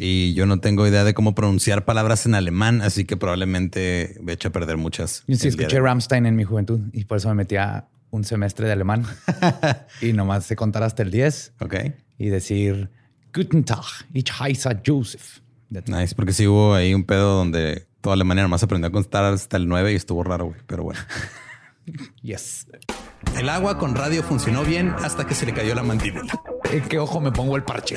Y yo no tengo idea de cómo pronunciar palabras en alemán, así que probablemente me eche a perder muchas. Yo sí escuché Ramstein en mi juventud y por eso me metí a un semestre de alemán y nomás sé contar hasta el 10 Ok. y decir Guten Tag, ich heiße Joseph. Nice, porque sí hubo ahí un pedo donde toda Alemania nomás aprendió a contar hasta el 9 y estuvo raro, güey. Pero bueno. Yes. El agua con radio funcionó bien hasta que se le cayó la mandíbula. ¿En qué ojo me pongo el parche?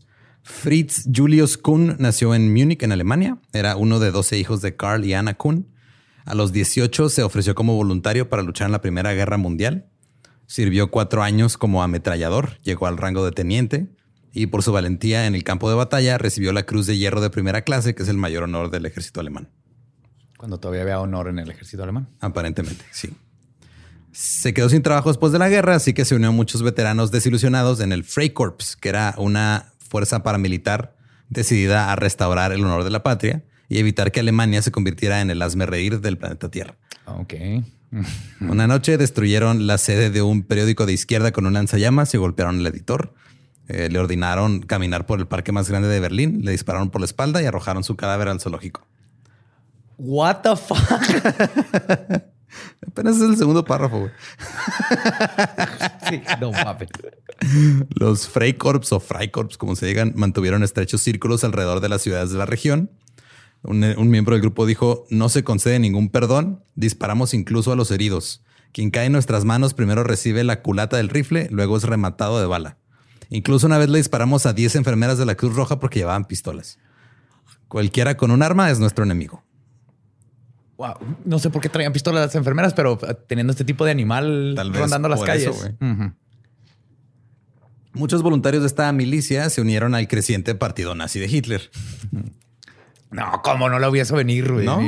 Fritz Julius Kuhn nació en Múnich, en Alemania. Era uno de 12 hijos de Karl y Anna Kuhn. A los 18 se ofreció como voluntario para luchar en la Primera Guerra Mundial. Sirvió cuatro años como ametrallador, llegó al rango de teniente y por su valentía en el campo de batalla recibió la Cruz de Hierro de primera clase, que es el mayor honor del ejército alemán. Cuando todavía había honor en el ejército alemán. Aparentemente, sí. Se quedó sin trabajo después de la guerra, así que se unió a muchos veteranos desilusionados en el Freikorps, que era una fuerza paramilitar decidida a restaurar el honor de la patria y evitar que Alemania se convirtiera en el hazme reír del planeta Tierra. Ok. Una noche destruyeron la sede de un periódico de izquierda con un lanzallamas y golpearon al editor. Eh, le ordenaron caminar por el parque más grande de Berlín, le dispararon por la espalda y arrojaron su cadáver al zoológico. What the fuck? Apenas es el segundo párrafo, güey. sí, no mames. Los Freikorps o Freikorps, como se digan, mantuvieron estrechos círculos alrededor de las ciudades de la región. Un, un miembro del grupo dijo, no se concede ningún perdón, disparamos incluso a los heridos. Quien cae en nuestras manos primero recibe la culata del rifle, luego es rematado de bala. Incluso una vez le disparamos a 10 enfermeras de la Cruz Roja porque llevaban pistolas. Cualquiera con un arma es nuestro enemigo. Wow. No sé por qué traían pistolas las enfermeras, pero eh, teniendo este tipo de animal Tal vez rondando las calles. eso. Muchos voluntarios de esta milicia se unieron al creciente partido nazi de Hitler. No, ¿cómo no lo hubiese venir, güey? ¿No?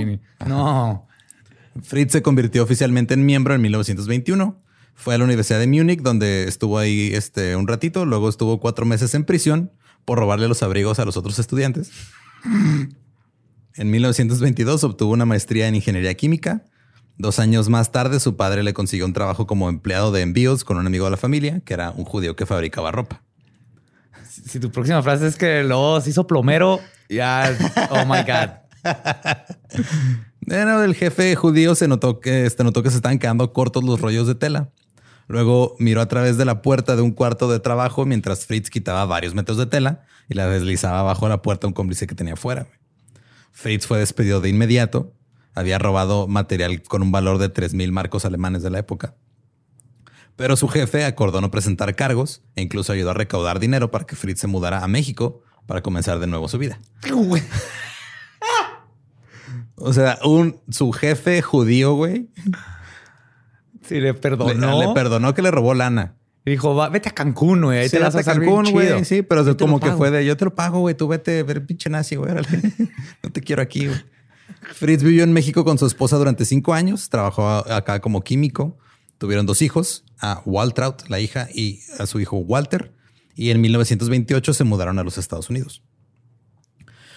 No. Fritz se convirtió oficialmente en miembro en 1921. Fue a la Universidad de Múnich, donde estuvo ahí este, un ratito. Luego estuvo cuatro meses en prisión por robarle los abrigos a los otros estudiantes. En 1922 obtuvo una maestría en ingeniería química. Dos años más tarde, su padre le consiguió un trabajo como empleado de envíos con un amigo de la familia, que era un judío que fabricaba ropa. Si tu próxima frase es que luego se hizo plomero, ya. Oh my God. Bueno, el jefe judío se notó que, este, notó que se estaban quedando cortos los rollos de tela. Luego miró a través de la puerta de un cuarto de trabajo mientras Fritz quitaba varios metros de tela y la deslizaba bajo la puerta a un cómplice que tenía afuera. Fritz fue despedido de inmediato. Había robado material con un valor de 3 mil marcos alemanes de la época. Pero su jefe acordó no presentar cargos e incluso ayudó a recaudar dinero para que Fritz se mudara a México para comenzar de nuevo su vida. O sea, un, su jefe judío, güey, Sí, le le, perdonó. le perdonó que le robó lana. Y dijo, Va, vete a Cancún, güey. Ahí Sí, te la vas a Cancún, güey. Sí, pero Yo como que fue de yo te lo pago, güey. Tú vete ver pinche nazi, güey. No te quiero aquí, güey. Fritz vivió en México con su esposa durante cinco años. Trabajó acá como químico. Tuvieron dos hijos, a Waltraut, la hija, y a su hijo Walter. Y en 1928 se mudaron a los Estados Unidos.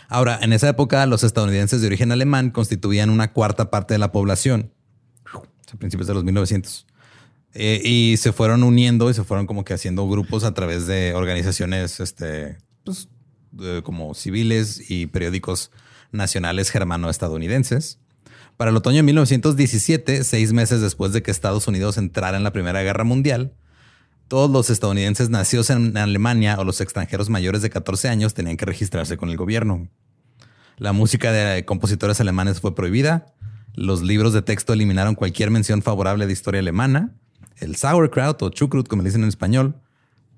Ahora, en esa época, los estadounidenses de origen alemán constituían una cuarta parte de la población. A principios de los 1900. Eh, y se fueron uniendo y se fueron como que haciendo grupos a través de organizaciones este, pues, como civiles y periódicos nacionales germano-estadounidenses. Para el otoño de 1917, seis meses después de que Estados Unidos entrara en la Primera Guerra Mundial, todos los estadounidenses nacidos en Alemania o los extranjeros mayores de 14 años tenían que registrarse con el gobierno. La música de compositores alemanes fue prohibida. Los libros de texto eliminaron cualquier mención favorable de historia alemana. El sauerkraut o chucrut, como le dicen en español,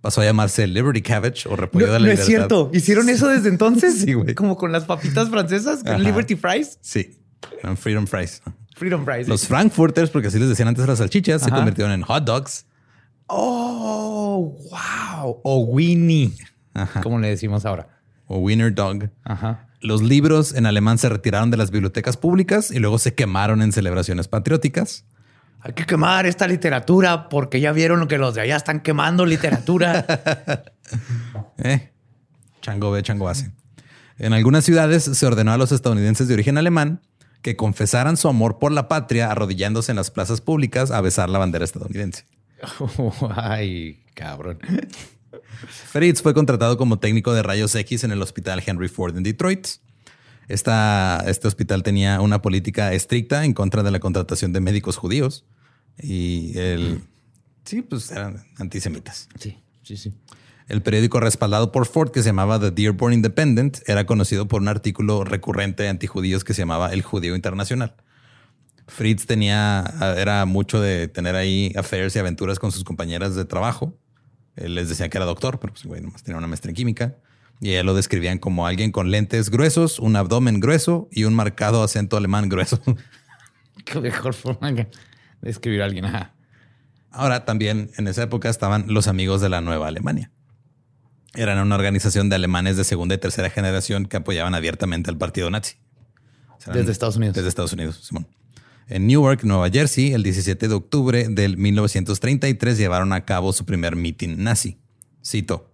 pasó a llamarse Liberty Cabbage o repollo No, de la no es libertad. cierto. ¿Hicieron eso desde entonces? Sí, güey. Como con las papitas francesas, con Ajá. Liberty Fries. Sí, eran Freedom Fries. Freedom Fries. Los Frankfurters, porque así les decían antes las salchichas, se convirtieron en hot dogs. Oh, wow. O Winnie. Ajá. Como le decimos ahora. o Wiener Dog. Ajá. Los libros en alemán se retiraron de las bibliotecas públicas y luego se quemaron en celebraciones patrióticas. Hay que quemar esta literatura porque ya vieron que los de allá están quemando literatura. Eh, chango ve, chango hace. En algunas ciudades se ordenó a los estadounidenses de origen alemán que confesaran su amor por la patria arrodillándose en las plazas públicas a besar la bandera estadounidense. Ay, cabrón. Fritz fue contratado como técnico de rayos X en el hospital Henry Ford en Detroit. Esta- este hospital tenía una política estricta en contra de la contratación de médicos judíos y el sí, pues eran antisemitas. Sí, sí, sí. El periódico respaldado por Ford, que se llamaba The Dearborn Independent, era conocido por un artículo recurrente antijudíos que se llamaba El Judío Internacional. Fritz tenía, era mucho de tener ahí affairs y aventuras con sus compañeras de trabajo. Él les decía que era doctor, pero pues güey, nomás tenía una maestría en química. Y ella lo describían como alguien con lentes gruesos, un abdomen grueso y un marcado acento alemán grueso. Qué mejor forma escribir a alguien. Ajá. Ahora también en esa época estaban los amigos de la Nueva Alemania. Eran una organización de alemanes de segunda y tercera generación que apoyaban abiertamente al partido nazi. O sea, eran- Desde Estados Unidos. Desde Estados Unidos, Simón. En Newark, Nueva Jersey, el 17 de octubre del 1933 llevaron a cabo su primer mitin nazi. Cito.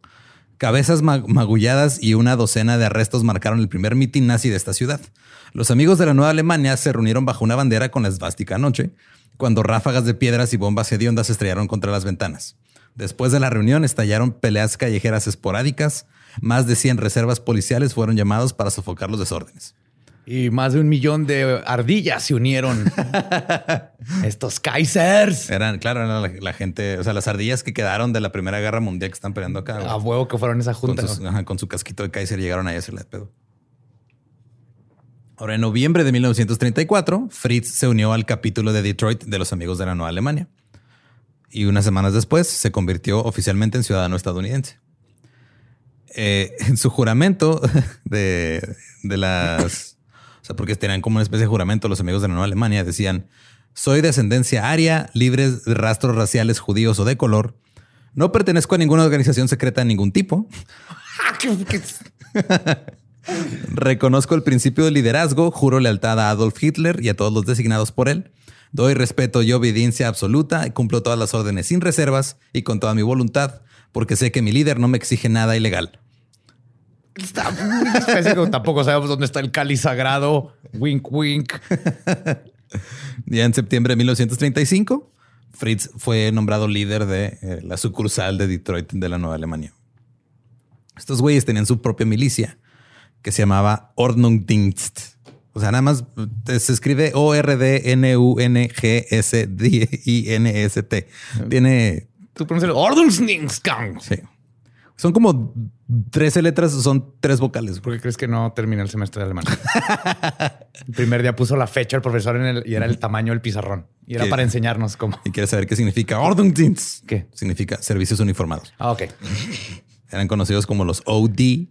Cabezas ma- magulladas y una docena de arrestos marcaron el primer mitin nazi de esta ciudad. Los amigos de la Nueva Alemania se reunieron bajo una bandera con la esvástica anoche, cuando ráfagas de piedras y bombas hediondas se estrellaron contra las ventanas. Después de la reunión estallaron peleas callejeras esporádicas. Más de 100 reservas policiales fueron llamados para sofocar los desórdenes. Y más de un millón de ardillas se unieron. Estos Kaisers. Eran, claro, eran la, la gente, o sea, las ardillas que quedaron de la Primera Guerra Mundial que están peleando acá. A huevo que fueron esa con, junta. sus- ajá, con su casquito de Kaiser llegaron ahí a hacerle de pedo. Ahora, en noviembre de 1934, Fritz se unió al capítulo de Detroit de los Amigos de la Nueva Alemania. Y unas semanas después se convirtió oficialmente en ciudadano estadounidense. Eh, en su juramento de, de las... O sea, porque tenían como una especie de juramento los amigos de la Nueva Alemania, decían, soy de ascendencia aria, libres de rastros raciales judíos o de color. No pertenezco a ninguna organización secreta de ningún tipo. Reconozco el principio de liderazgo, juro lealtad a Adolf Hitler y a todos los designados por él. Doy respeto y obediencia absoluta y cumplo todas las órdenes sin reservas y con toda mi voluntad, porque sé que mi líder no me exige nada ilegal. Está muy específico. Tampoco sabemos dónde está el cáliz sagrado. Wink, wink. Ya en septiembre de 1935, Fritz fue nombrado líder de eh, la sucursal de Detroit de la Nueva Alemania. Estos güeyes tenían su propia milicia que se llamaba Ordnungsdienst. O sea, nada más eh, se escribe O-R-D-N-U-N-G-S-D-I-N-S-T. Tiene Tú pronuncias Ordnungsdienstgang. Sí. Son como 13 letras, son tres vocales. ¿Por qué crees que no terminé el semestre de alemán? el primer día puso la fecha el profesor en el, y era el tamaño del pizarrón. Y era ¿Qué? para enseñarnos cómo. Y quieres saber qué significa Ordnungsdienst. ¿Qué? Significa servicios uniformados. Ah, ok. Eran conocidos como los OD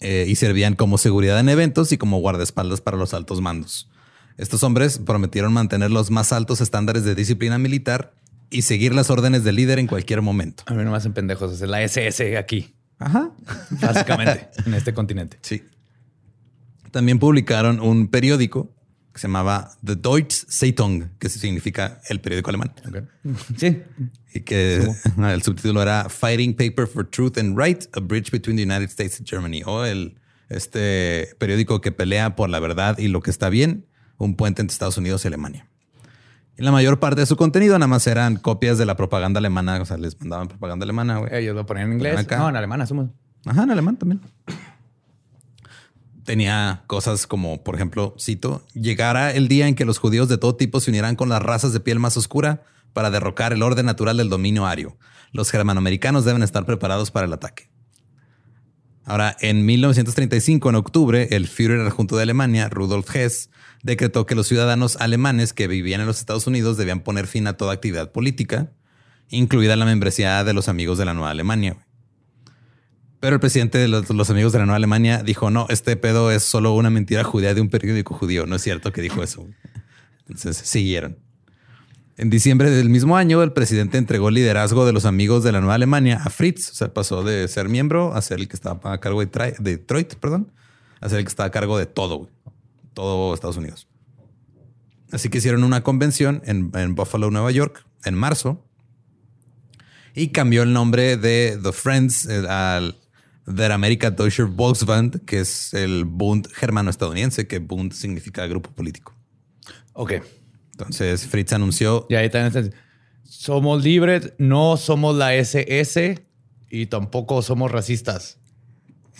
eh, y servían como seguridad en eventos y como guardaespaldas para los altos mandos. Estos hombres prometieron mantener los más altos estándares de disciplina militar y seguir las órdenes del líder en cualquier momento. A mí no me hacen pendejos. Es la SS aquí, Ajá. básicamente, en este continente. Sí. También publicaron un periódico que se llamaba The Deutsche Zeitung, que significa el periódico alemán. Ok. Sí. Y que el subtítulo era Fighting Paper for Truth and Right, a bridge between the United States and Germany. O el este periódico que pelea por la verdad y lo que está bien, un puente entre Estados Unidos y Alemania. Y la mayor parte de su contenido nada más eran copias de la propaganda alemana. O sea, les mandaban propaganda alemana. Ellos lo ponían en inglés. Acá. No, en alemán asumo. Ajá, en alemán también. Tenía cosas como, por ejemplo, cito, llegará el día en que los judíos de todo tipo se unirán con las razas de piel más oscura para derrocar el orden natural del dominio ario. Los germanoamericanos deben estar preparados para el ataque. Ahora, en 1935, en octubre, el Führer adjunto de Alemania, Rudolf Hess, decretó que los ciudadanos alemanes que vivían en los Estados Unidos debían poner fin a toda actividad política, incluida la membresía de los amigos de la Nueva Alemania. Pero el presidente de los, amigos de la Nueva Alemania dijo, no, este pedo es solo una mentira judía de un periódico judío. No es cierto que dijo eso. Entonces siguieron. En diciembre del mismo año, el presidente entregó el liderazgo de los amigos de la Nueva Alemania a Fritz. O sea, pasó de ser miembro a ser el que estaba a cargo de, Detroit, perdón, a ser el que estaba a cargo de todo, todo Estados Unidos. Así que hicieron una convención en, en Buffalo, Nueva York, en marzo, y cambió el nombre de The Friends eh, al Der Amerika Deutscher Volksband, que es el Bund germano-estadounidense, que Bund significa grupo político. Ok. Entonces Fritz anunció Y ahí también. Somos libres, no somos la SS y tampoco somos racistas.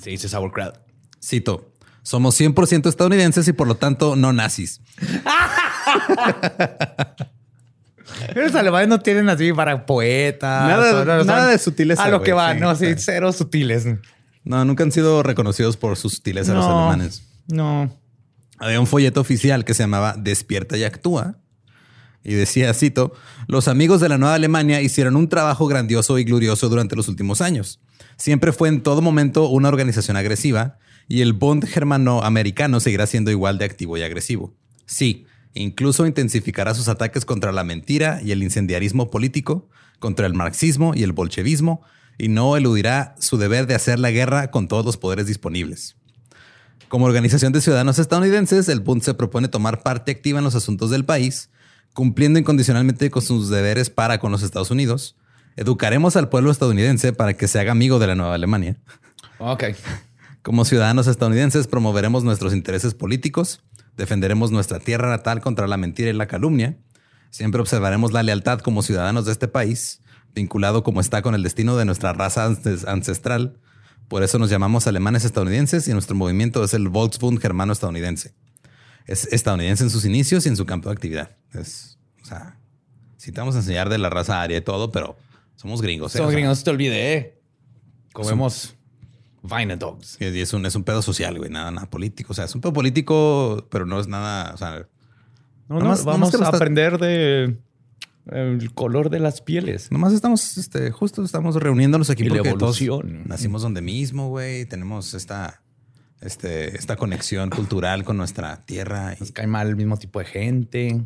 Se dice sauerkraut. Cito, somos 100% estadounidenses y por lo tanto no nazis. Pero los alemanes no tienen así para poetas. Nada- de sutileza, A lo güey, que sí, no, sí. cero sutiles. No, nunca han sido reconocidos por sus sutileza los No, alemanes. No. Había un folleto oficial que se llamaba Despierta y Actúa. Y decía, cito, los amigos de la Nueva Alemania hicieron un trabajo grandioso y glorioso durante los últimos años. Siempre fue en todo momento una organización agresiva y el Bund germano-americano seguirá siendo igual de activo y agresivo. Sí, incluso intensificará sus ataques contra la mentira y el incendiarismo político, contra el marxismo y el bolchevismo, y no eludirá su deber de hacer la guerra con todos los poderes disponibles. Como organización de ciudadanos estadounidenses, el Bund se propone tomar parte activa en los asuntos del país, cumpliendo incondicionalmente con sus deberes para con los Estados Unidos. Educaremos al pueblo estadounidense para que se haga amigo de la Nueva Alemania. Ok. Como ciudadanos estadounidenses promoveremos nuestros intereses políticos, defenderemos nuestra tierra natal contra la mentira y la calumnia, siempre observaremos la lealtad como ciudadanos de este país, vinculado como está con el destino de nuestra raza ances- ancestral. Por eso nos llamamos alemanes estadounidenses y nuestro movimiento es el Volksbund germano estadounidense. Es estadounidense en sus inicios y en su campo de actividad. Es, o sea, sí te vamos a enseñar de la raza aria y todo, pero somos gringos. ¿eh? Somos O sea, gringos, te olvidé. Comemos Vine Dogs. Y es un, es un pedo social, güey, nada, nada político. O sea, es un pedo político, pero no es nada, o sea, No, no, Nomás- vamos a está- aprender de el color de las pieles. nomás estamos, este, justo estamos reuniéndonos aquí Y la porque todos evolución. nacimos donde mismo, güey. Tenemos esta, este, esta conexión cultural con nuestra tierra. y- Nos cae mal el mismo tipo de gente.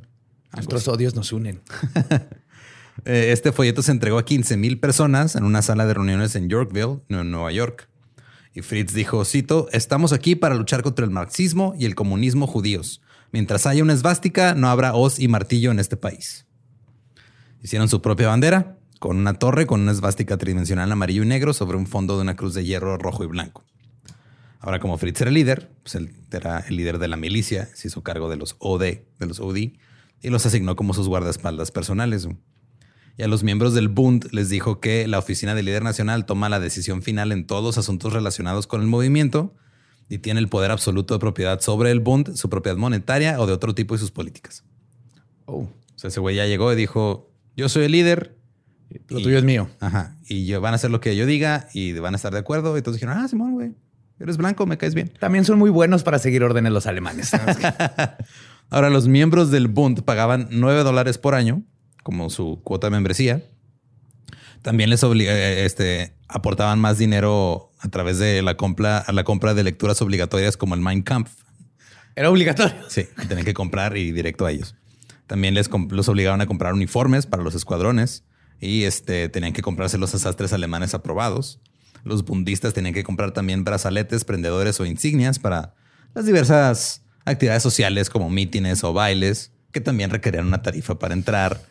Nuestros odios nos unen. Eh, Este folleto se entregó a 15 mil personas en una sala de reuniones en Yorkville, en Nueva York. Y Fritz dijo, cito, estamos aquí para luchar contra el marxismo y el comunismo judíos. Mientras haya una esvástica, no habrá hoz y martillo en este país. Hicieron su propia bandera con una torre con una esvástica tridimensional amarillo y negro sobre un fondo de una cruz de hierro rojo y blanco. Ahora, como Fritz era el líder, pues él era el líder de la milicia, se hizo cargo de los OD, de los OD, y los asignó como sus guardaespaldas personales. Y a los miembros del Bund les dijo que la oficina del líder nacional toma la decisión final en todos los asuntos relacionados con el movimiento y tiene el poder absoluto de propiedad sobre el Bund, su propiedad monetaria o de otro tipo y sus políticas. Oh, O sea, ese güey ya llegó y dijo, yo soy el líder. lo Y- tuyo es mío. Ajá. Y yo, van a hacer lo que yo diga y van a estar de acuerdo. Y todos dijeron, ah, Simón, güey, eres blanco, me caes bien. También son muy buenos para seguir órdenes los alemanes. Ahora, los miembros del Bund pagaban 9 dólares por año como su cuota de membresía. También les obliga- eh, este, aportaban más dinero a través de la compra, a la compra de lecturas obligatorias como el Mein Kampf. Era obligatorio. Sí, tenían que comprar y directo a ellos. También les los obligaban a comprar uniformes para los escuadrones y este, tenían que comprarse los sastres alemanes aprobados. Los bundistas tenían que comprar también brazaletes, prendedores o insignias para las diversas actividades sociales como mítines o bailes, que también requerían una tarifa para entrar.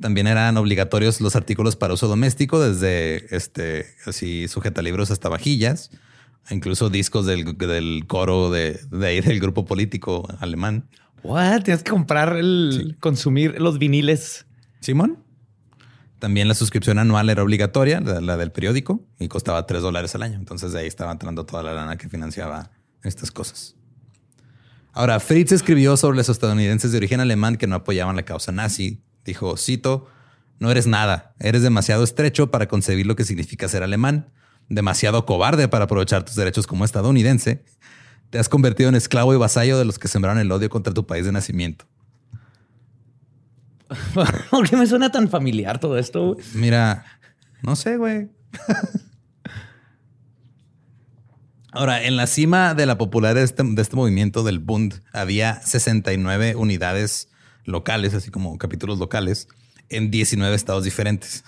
También eran obligatorios los artículos para uso doméstico, desde este, así sujetalibros hasta vajillas, incluso discos del, del coro de, de ahí del grupo político alemán. What? Tienes que comprar el consumir los viniles. Simón. También la suscripción anual era obligatoria, la, la del periódico, y costaba 3 dólares al año. Entonces de ahí estaba entrando toda la lana que financiaba estas cosas. Ahora, Fritz escribió sobre los estadounidenses de origen alemán que no apoyaban la causa nazi. Dijo, cito, no eres nada, eres demasiado estrecho para concebir lo que significa ser alemán, demasiado cobarde para aprovechar tus derechos como estadounidense. Te has convertido en esclavo y vasallo de los que sembraron el odio contra tu país de nacimiento. ¿Por qué me suena tan familiar todo esto? güey? Mira, no sé, güey. Ahora, en la cima de la popularidad de este, de este movimiento del Bund había 69 unidades locales, así como capítulos locales, en 19 estados diferentes.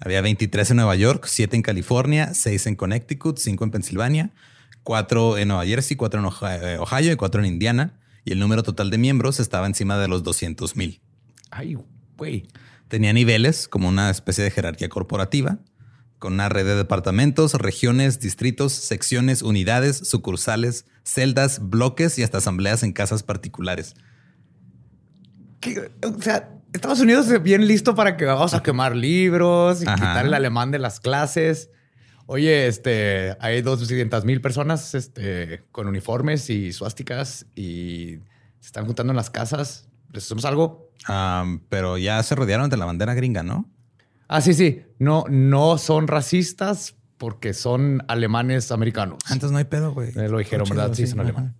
Había 23 en Nueva York, 7 en California, 6 en Connecticut, 5 en Pensilvania, 4 en Nueva Jersey, 4 en Ohio, eh, Ohio y 4 en Indiana. Y el número total de miembros estaba encima de los 200 mil. Ay, güey. Tenía niveles como una especie de jerarquía corporativa, con una red de departamentos, regiones, distritos, secciones, unidades, sucursales, celdas, bloques y hasta asambleas en casas particulares. ¿Qué? O sea, Estados Unidos es bien listo para que vamos a quemar libros y Ajá. quitar el alemán de las clases. Oye, este, hay 200 mil personas este, con uniformes y suásticas y se están juntando en las casas. ¿Les hacemos algo? Pero ya se rodearon de la bandera gringa, ¿no? Ah, sí, sí. No, no son racistas porque son alemanes americanos. Antes no hay pedo, güey. Eh, lo dijeron, ¿verdad? Sí, son alemanes.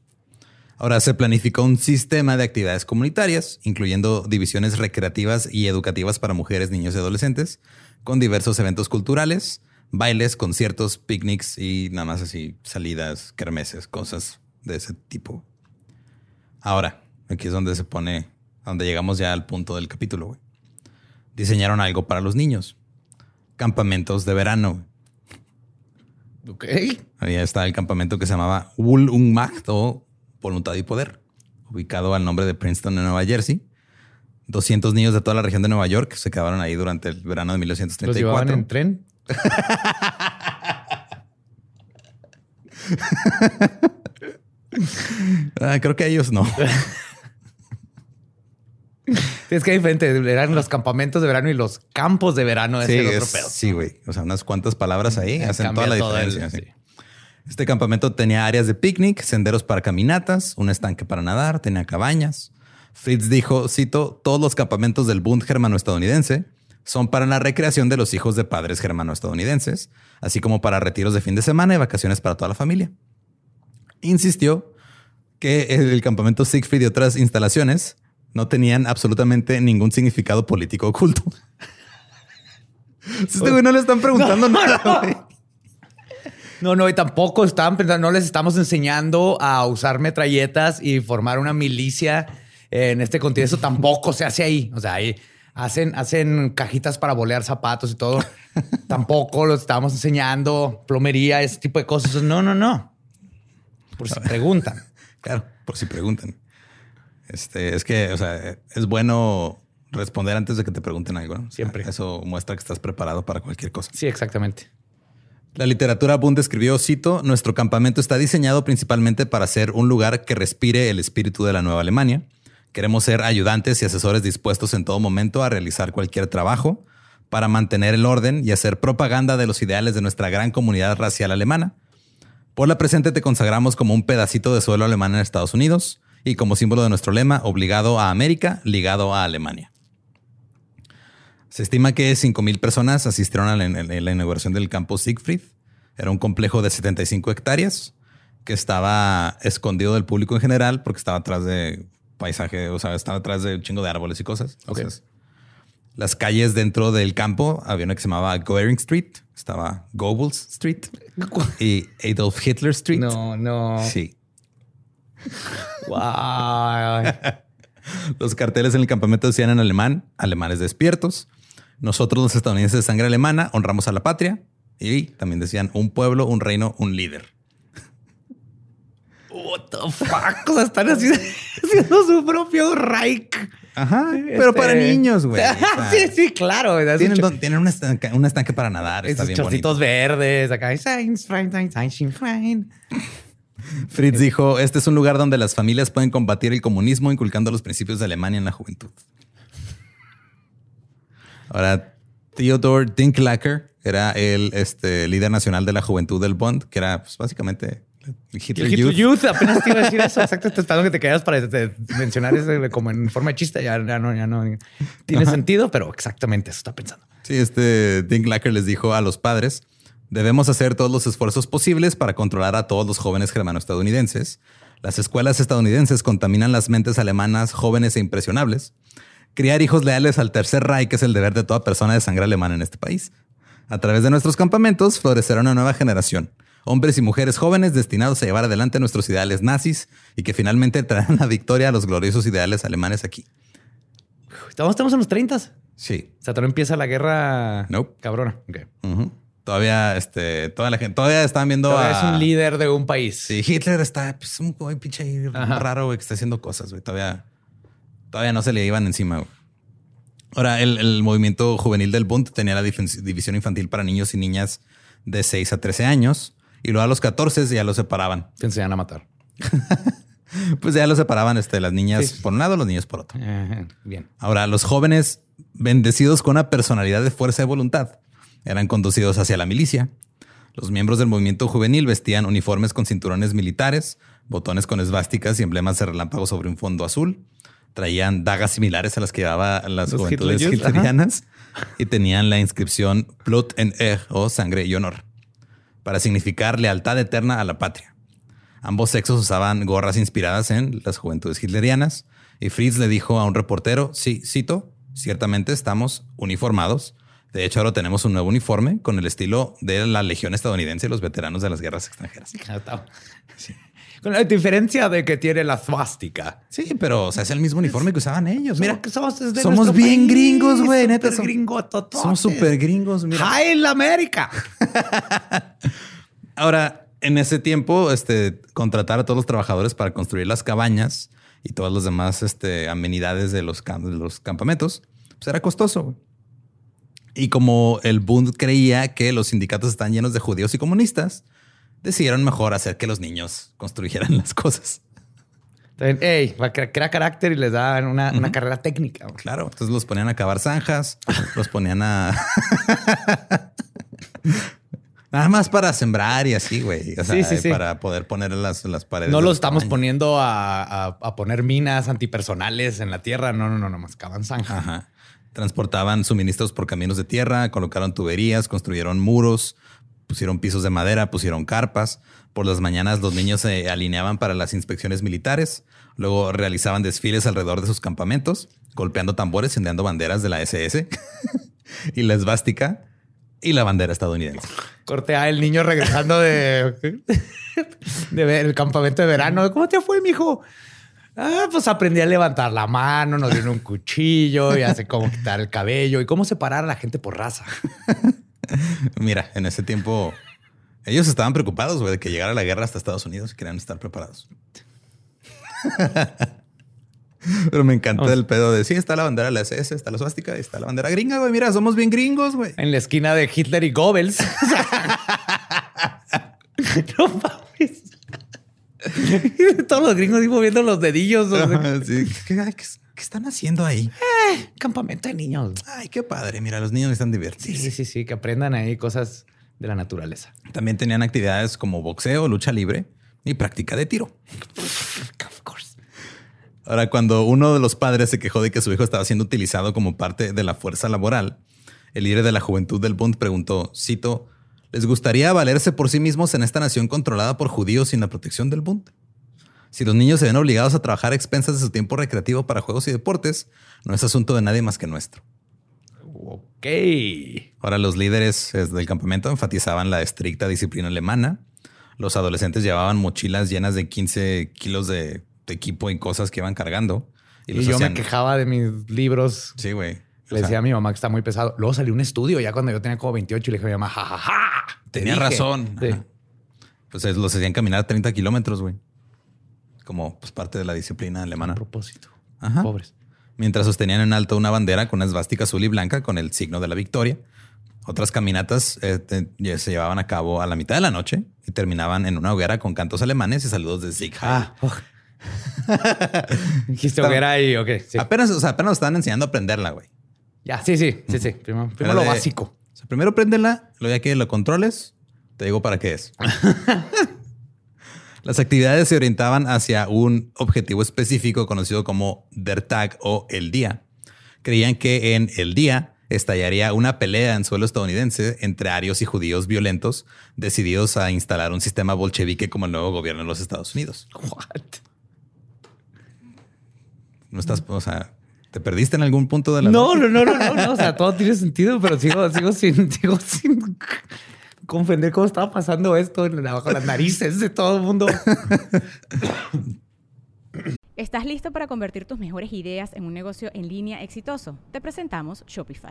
Ahora se planificó un sistema de actividades comunitarias, incluyendo divisiones recreativas y educativas para mujeres, niños y adolescentes, con diversos eventos culturales, bailes, conciertos, picnics y nada más así salidas, kermeses, cosas de ese tipo. Ahora, aquí es donde se pone, donde llegamos ya al punto del capítulo. Diseñaron algo para los niños. Campamentos de verano. Ok. Ahí está el campamento que se llamaba Wool und Macht o Voluntad y Poder, ubicado al nombre de Princeton en Nueva Jersey. 200 niños de toda la región de Nueva York se quedaron ahí durante el verano de Los llevaban 1934. en tren. Ah, creo que ellos no. Sí, es que hay diferente. Eran los campamentos de verano y los campos de verano. sí, otro es- pedo. sí, güey. O sea, unas cuantas palabras ahí Eh, hacen toda la el- diferencia. sí. Este campamento tenía áreas de picnic, senderos para caminatas, un estanque para nadar, tenía cabañas. Fritz dijo, cito, todos los campamentos del Bund germano-estadounidense son para la recreación de los hijos de padres germano-estadounidenses, así como para retiros de fin de semana y vacaciones para toda la familia. Insistió que el campamento Siegfried y otras instalaciones no tenían absolutamente ningún significado político oculto. Este güey no le están preguntando nada. güey. No, no, y tampoco estaban pensando, no les estamos enseñando a usar metralletas y formar una milicia en este continente. Eso tampoco se hace ahí. O sea, ahí hacen, hacen cajitas para bolear zapatos y todo. tampoco los estamos enseñando plomería, ese tipo de cosas. No, no, no. Por si preguntan. Claro, por si preguntan. Este, es que, o sea, es bueno responder antes de que te pregunten algo. ¿no? O sea, Siempre. Eso muestra que estás preparado para cualquier cosa. Sí, exactamente. La literatura Bund escribió, cito, nuestro campamento está diseñado principalmente para ser un lugar que respire el espíritu de la Nueva Alemania. Queremos ser ayudantes y asesores dispuestos en todo momento a realizar cualquier trabajo para mantener el orden y hacer propaganda de los ideales de nuestra gran comunidad racial alemana. Por la presente te consagramos como un pedacito de suelo alemán en Estados Unidos y como símbolo de nuestro lema, obligado a América, ligado a Alemania. Se estima que 5.000 personas asistieron a la, inauguración del campo Siegfried. Era un complejo de 75 hectáreas que estaba escondido del público en general porque estaba atrás de paisaje, o sea, estaba atrás de un chingo de árboles y cosas. Ok. Entonces, las calles dentro del campo había una que se llamaba Goering Street, estaba Goebbels Street y Adolf Hitler Street. No, no. Sí. Wow. Los carteles en el campamento decían en alemán, alemanes despiertos. Nosotros los estadounidenses de sangre alemana honramos a la patria. Y también decían un pueblo, un reino, un líder. What the fuck? O sea, están haciendo su propio Reich. Ajá. Pero Este- para niños, güey. Sí, sí, claro. Tienen, don- tienen un, estanque, un estanque para nadar. Está bien chorcitos bonito. verdes acá. Fritz dijo, este es un lugar donde las familias pueden combatir el comunismo inculcando los principios de Alemania en la juventud. Ahora, Theodor Dinklacker era el este, líder nacional de la juventud del Bund, que era pues, básicamente Hitler, El Hitler Youth. Youth. apenas te iba a decir eso. Exacto. Te que te quedas para mencionar eso como en forma de chiste. Ya, ya no, ya no tiene sentido, pero exactamente eso está pensando. Sí, este Dinklacker les dijo a los padres, debemos hacer todos los esfuerzos posibles para controlar a todos los jóvenes germano-estadounidenses. Las escuelas estadounidenses contaminan las mentes alemanas jóvenes e impresionables. Criar hijos leales al Tercer Reich es el deber de toda persona de sangre alemana en este país. A través de nuestros campamentos florecerá una nueva generación. Hombres y mujeres jóvenes destinados a llevar adelante nuestros ideales nazis y que finalmente traerán la victoria a los gloriosos ideales alemanes aquí. Estamos, estamos en los 30. O Sí, sea, todavía empieza la guerra Nope. cabrona. Ok. Ujú. Todavía, este, toda la gente, todavía estaban viendo Todavía a... es un líder de un país. Sí, Hitler está, pues, un güey pinche raro, güey, que está haciendo cosas, güey. Todavía, todavía no se le iban encima, güey. Ahora, el, el movimiento juvenil del Bund tenía la división infantil para niños y niñas de 6 a 13 años. Y luego a los 14 ya los separaban. Te enseñan a matar. Pues ya los separaban este, las niñas Sí. por un lado, los niños por otro. Ajá, Bien. Ahora, los jóvenes bendecidos con una personalidad de fuerza de voluntad eran conducidos hacia la milicia. Los miembros del movimiento juvenil vestían uniformes con cinturones militares, botones con esvásticas y emblemas de relámpagos sobre un fondo azul. Traían dagas similares a las que llevaban las Los juventudes hitlerianas y tenían la inscripción Blut en Ehr o sangre y honor para significar lealtad eterna a la patria. Ambos sexos usaban gorras inspiradas en las juventudes hitlerianas y Fritz le dijo a un reportero, sí, cito, ciertamente estamos uniformados. De hecho, ahora tenemos un nuevo uniforme con el estilo de la Legión estadounidense y los veteranos de las guerras extranjeras. Está. Con la diferencia de que tiene la swástica. Sí, pero o sea, es el mismo uniforme que usaban ellos. Mira, que somos, somos bien país, gringos, güey. Neta, somos súper gringos. Mira. ¡Hail América! Ahora, en ese tiempo, este, contratar a todos los trabajadores para construir las cabañas y todas las demás este, amenidades de los, campamentos, pues era costoso. Y como el Bund creía que los sindicatos están llenos de judíos y comunistas, decidieron mejor hacer que los niños construyeran las cosas. Ey, crea carácter y les dan una, una carrera técnica. Claro, entonces los ponían a cavar zanjas, los ponían a... Nada más para sembrar y así, güey. O sea, Sí, sí, sí. para poder poner las, las paredes. No lo estamos tamaño. poniendo a, a- a poner minas antipersonales en la tierra. No, no, no, no, más cavan zanja. Ajá. Transportaban suministros por caminos de tierra, colocaron tuberías, construyeron muros, pusieron pisos de madera, pusieron carpas. Por las mañanas los niños se alineaban para las inspecciones militares. Luego realizaban desfiles alrededor de sus campamentos, golpeando tambores y ondeando banderas de la SS y la esvástica y la bandera estadounidense. Corte a el niño regresando de, de ver el campamento de verano. ¿Cómo te fue, mijo? Ah, pues aprendí a levantar la mano, nos dieron un cuchillo, ya sé cómo quitar el cabello y cómo separar a la gente por raza. Mira, en ese tiempo ellos estaban preocupados güey, de que llegara la guerra hasta Estados Unidos y querían estar preparados. Pero me encanta el pedo de sí, está la bandera de la SS, está la suástica, está la bandera gringa, güey. Mira, somos bien gringos, güey. En la esquina de Hitler y Goebbels. no mames. Todos los gringos ahí moviendo los dedillos. o sea, Ajá, sí. ¿Qué, qué- qué están haciendo ahí? campamento de niños. Ay, qué padre. Mira, los niños están divertidos. sí, sí, sí, que aprendan ahí cosas de la naturaleza. También tenían actividades como boxeo, lucha libre y práctica de tiro. Of course. Ahora, cuando uno de los padres se quejó de que su hijo estaba siendo utilizado como parte de la fuerza laboral, el líder de la juventud del Bund preguntó, cito, ¿les gustaría valerse por sí mismos en esta nación controlada por judíos sin la protección del Bund? Si los niños se ven obligados a trabajar a expensas de su tiempo recreativo para juegos y deportes, no es asunto de nadie más que nuestro. Ok. Ahora los líderes del campamento enfatizaban la estricta disciplina alemana. Los adolescentes llevaban mochilas llenas de 15 kilos de, de equipo y cosas que iban cargando. Y, yo hacían- me quejaba de mis libros. Sí, güey. O Le sea, decía a mi mamá que está muy pesado. Luego salió un estudio ya cuando yo tenía como 28 y le dije a mi mamá, jajaja. te Tenía dije". razón. Sí. Pues es- los hacían caminar 30 kilómetros, güey. Como pues, parte de la disciplina A alemana. propósito. Ajá. Pobres. Mientras sostenían en alto una bandera con una esvástica azul y blanca con el signo de la victoria. Otras caminatas eh, ya se llevaban a cabo a la mitad de la noche y terminaban en una hoguera con cantos alemanes y saludos de Sieg Heil. Ah, oh. Dijiste hoguera y ok. Sí. Apenas, o sea, apenas nos estaban enseñando a aprenderla, güey. Ya, sí, sí, sí, sí. Primero, primero lo de- básico. o sea, primero préndela, luego ya que lo controles, te digo para qué es. Las actividades se orientaban hacia un objetivo específico conocido como Der Tag o el día. Creían que en el día estallaría una pelea en suelo estadounidense entre arios y judíos violentos decididos a instalar un sistema bolchevique como el nuevo gobierno de los Estados Unidos. What? No estás, o sea, ¿te perdiste en algún punto de la No, no, no, no, no, no. O sea, todo tiene sentido, pero sigo, sigo sin, sigo sin comprender cómo estaba pasando esto en la- bajo las narices de todo el mundo. ¿Estás listo para convertir tus mejores ideas en un negocio en línea exitoso? Te presentamos Shopify.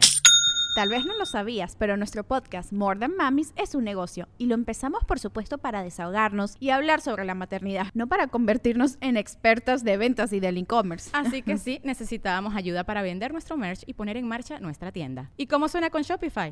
Tal vez no lo sabías, pero nuestro podcast More Than Mamis es un negocio y lo empezamos por supuesto para desahogarnos y hablar sobre la maternidad, no para convertirnos en expertas de ventas y del e-commerce. Así que sí, necesitábamos ayuda para vender nuestro merch y poner en marcha nuestra tienda. ¿Y cómo suena con Shopify?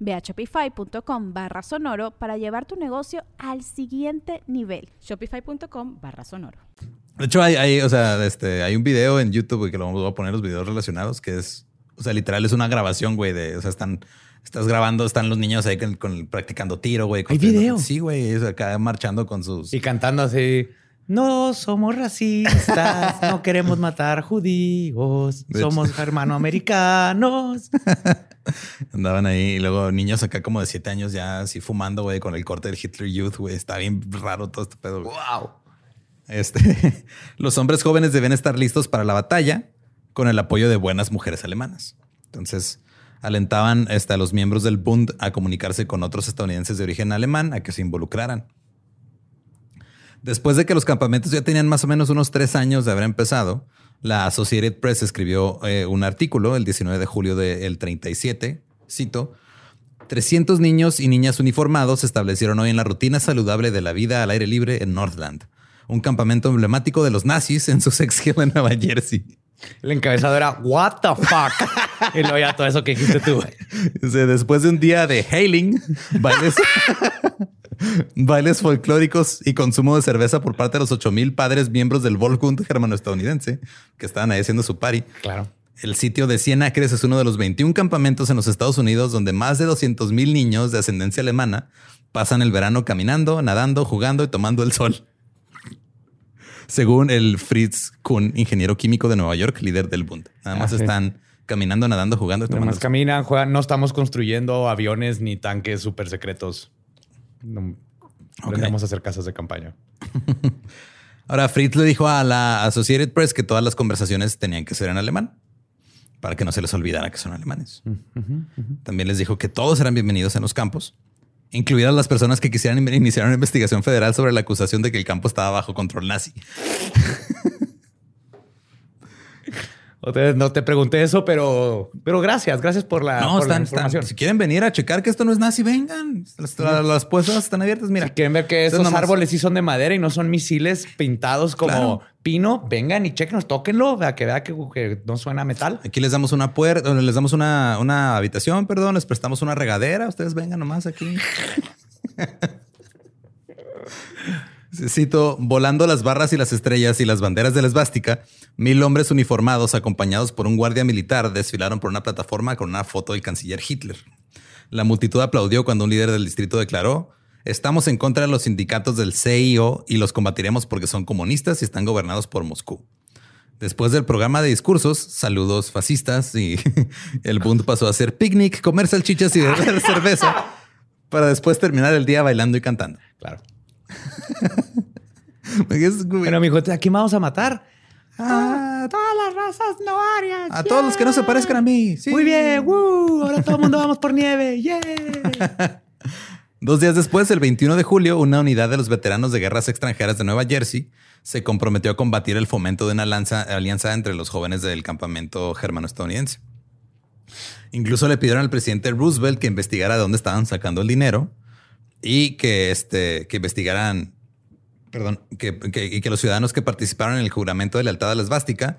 Ve a shopify.com barra sonoro para llevar tu negocio al siguiente nivel. Shopify.com barra sonoro. De hecho, hay, hay, o sea, este, hay un video en YouTube que lo vamos a poner los videos relacionados, que es, o sea, literal es una grabación, güey, de, o sea, están, estás grabando, están los niños ahí con, con- practicando tiro, güey. ¿Hay video? Sí, güey, es acá marchando con sus... Y cantando así. No somos racistas, no queremos matar judíos, somos hermanoamericanos. Andaban ahí y luego niños acá como de siete años ya así fumando, güey, con el corte del Hitler Youth, güey. Está bien raro todo este pedo. güey. Wow. Este, los hombres jóvenes deben estar listos para la batalla con el apoyo de buenas mujeres alemanas. Entonces, alentaban este, a los miembros del Bund a comunicarse con otros estadounidenses de origen alemán a que se involucraran. Después de que los campamentos ya tenían más o menos unos tres años de haber empezado, la Associated Press escribió eh, un artículo el 19 de julio del 37, cito, 300 niños y niñas uniformados se establecieron hoy en la rutina saludable de la vida al aire libre en Northland, un campamento emblemático de los nazis en su hill en Nueva Jersey. El encabezado era What the fuck. y luego ya todo eso que dijiste tú. Dice, Después de un día de hailing, bailes, bailes folclóricos y consumo de cerveza por parte de los 8000 padres miembros del Volkund germano-estadounidense que estaban ahí haciendo su party. Claro. El sitio de Cien Acres es uno de los 21 campamentos en los Estados Unidos donde más de 200 mil niños de ascendencia alemana pasan el verano caminando, nadando, jugando y tomando el sol. Según el Fritz Kuhn, ingeniero químico de Nueva York, líder del Bund. Nada más Ah, sí. están caminando, nadando, jugando el sol. caminan, juegan. No estamos construyendo aviones ni tanques súper secretos. No a hacer casas de campaña. Ahora, Fritz le dijo a la Associated Press que todas las conversaciones tenían que ser en alemán para que no se les olvidara que son alemanes. También les dijo que todos eran bienvenidos en los campos, incluidas las personas que quisieran in- iniciar una investigación federal sobre la acusación de que el campo estaba bajo control nazi. No te pregunté eso, pero, pero gracias. Gracias por la, no, por la están, están- información. si quieren venir a checar que esto no es nazi, vengan. Las, la- las puestas están abiertas. Mira, Si quieren ver que esos nomás- árboles sí son de madera y no son misiles pintados como Claro. Pino, vengan y chequenos, tóquenlo, para que vea que, que no suena metal. Aquí les damos una puerta, les damos una, una habitación, perdón, les prestamos una regadera. Ustedes vengan nomás aquí. Cito, volando las barras y las estrellas y las banderas de la esvástica, mil hombres uniformados acompañados por un guardia militar desfilaron por una plataforma con una foto del canciller Hitler. La multitud aplaudió cuando un líder del distrito declaró, estamos en contra de los sindicatos del CIO y los combatiremos porque son comunistas y están gobernados por Moscú. Después del programa de discursos, saludos fascistas y el Bund pasó a hacer picnic, comer salchichas y beber cerveza para después terminar el día bailando y cantando. Claro. Pero mijo, ¿a quién vamos a matar? Ah, todas las razas no arias. a todos los que no se parezcan a mí. sí. Muy bien. ¡Woo! Ahora todo el mundo vamos por nieve. ¡Yeah! Dos días después, el 21 de julio, una unidad de los veteranos de guerras extranjeras de Nueva Jersey se comprometió a combatir el fomento de una alianza entre los jóvenes del campamento germano-estadounidense. Incluso le pidieron al presidente Roosevelt que investigara de dónde estaban sacando el dinero y que, este, que investigaran, perdón, que, que- y que los ciudadanos que participaron en el juramento de lealtad a la esvástica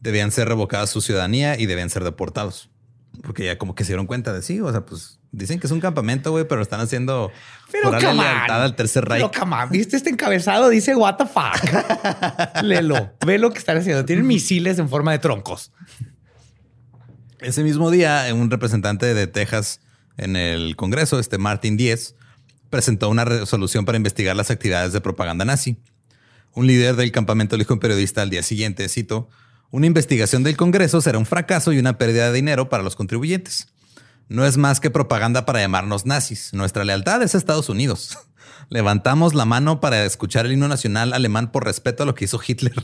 debían ser revocadas su ciudadanía y debían ser deportados. Porque ya como que se dieron cuenta de sí, o sea, pues dicen que es un campamento, güey, pero están haciendo Pero on. lealtad al Tercer Reich. Pero on, ¿viste este encabezado? Dice what the fuck. Lelo. Ve lo que están haciendo. Tienen misiles en forma de troncos. Ese mismo día, un representante de Texas en el Congreso, este Martin Díez, presentó una resolución para investigar las actividades de propaganda nazi. Un líder del campamento le dijo a un periodista al día siguiente, cito, una investigación del Congreso será un fracaso y una pérdida de dinero para los contribuyentes. No es más que propaganda para llamarnos nazis. Nuestra lealtad es a Estados Unidos. Levantamos la mano para escuchar el himno nacional alemán por respeto a lo que hizo Hitler.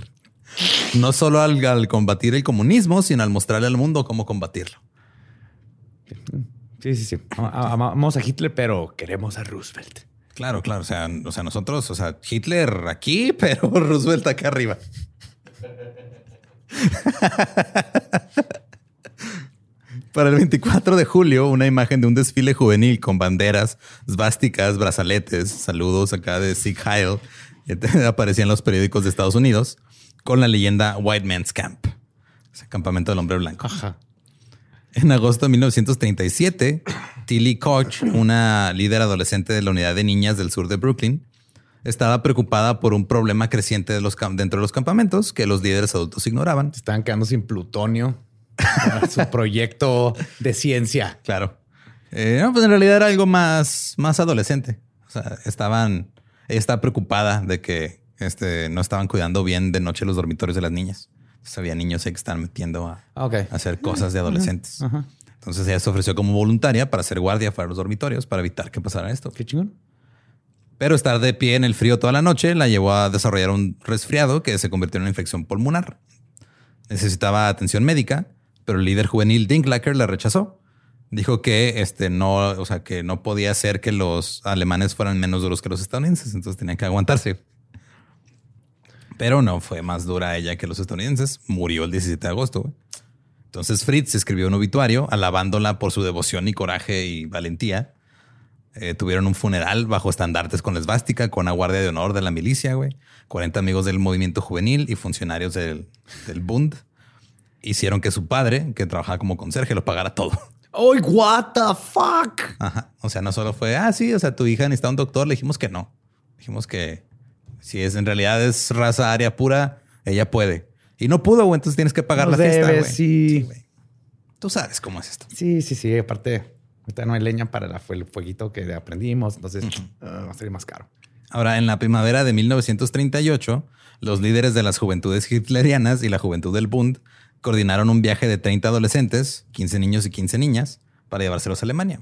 No solo al, al combatir el comunismo, sino al mostrarle al mundo cómo combatirlo. Sí, sí, sí. Amamos a Hitler, pero queremos a Roosevelt. Claro, claro. O sea, o sea, nosotros, o sea, Hitler aquí, pero Roosevelt acá arriba. Para el 24 de julio, una imagen de un desfile juvenil con banderas, svásticas, brazaletes, saludos acá de Sieg Heil, eh, aparecía en los periódicos de Estados Unidos con la leyenda White Man's Camp, ese campamento del hombre blanco. En agosto de 1937, Tilly Koch, una líder adolescente de la unidad de niñas del sur de Brooklyn, estaba preocupada por un problema creciente de los cam- dentro de los campamentos que los líderes adultos ignoraban. Estaban quedando sin plutonio. Para su proyecto de ciencia. Claro. Eh, no, pues en realidad era algo más, más adolescente. O sea, estaban, ella estaba preocupada de que este, no estaban cuidando bien de noche los dormitorios de las niñas. Entonces, había niños ahí que estaban metiendo a, Ok. a hacer cosas de adolescentes. Entonces ella se ofreció como voluntaria para ser guardia fuera de los dormitorios para evitar que pasara esto. Qué chingón. Pero estar de pie en el frío toda la noche la llevó a desarrollar un resfriado que se convirtió en una infección pulmonar. Necesitaba atención médica, pero el líder juvenil Dinklacker la rechazó. Dijo que este no, o sea, que no podía ser que los alemanes fueran menos duros que los estadounidenses, entonces tenían que aguantarse. Pero no fue más dura ella que los estadounidenses. Murió el 17 de agosto. Entonces Fritz escribió un obituario alabándola por su devoción y coraje y valentía. Eh, tuvieron un funeral bajo estandartes con la esvástica, con una guardia de honor de la milicia, güey. 40 amigos del movimiento juvenil y funcionarios del Bund. Hicieron que su padre, que trabajaba como conserje, lo pagara todo. ¡Ay, what the fuck! Ajá. O sea, no solo fue, ah, sí, o sea, tu hija necesita un doctor. Le dijimos que no. Dijimos que si es en realidad es raza aria pura, ella puede. Y no pudo, güey. Entonces tienes que pagar No la fiesta, debes, güey. sí. Tú sabes cómo es esto. Sí, sí, sí. Aparte, ahorita no hay leña para la- el fueguito que aprendimos. Entonces ah, va a salir más caro. Ahora, en la primavera de 1938, los líderes de las juventudes hitlerianas y la juventud del Bund coordinaron un viaje de 30 adolescentes, 15 niños y 15 niñas, para llevárselos a Alemania.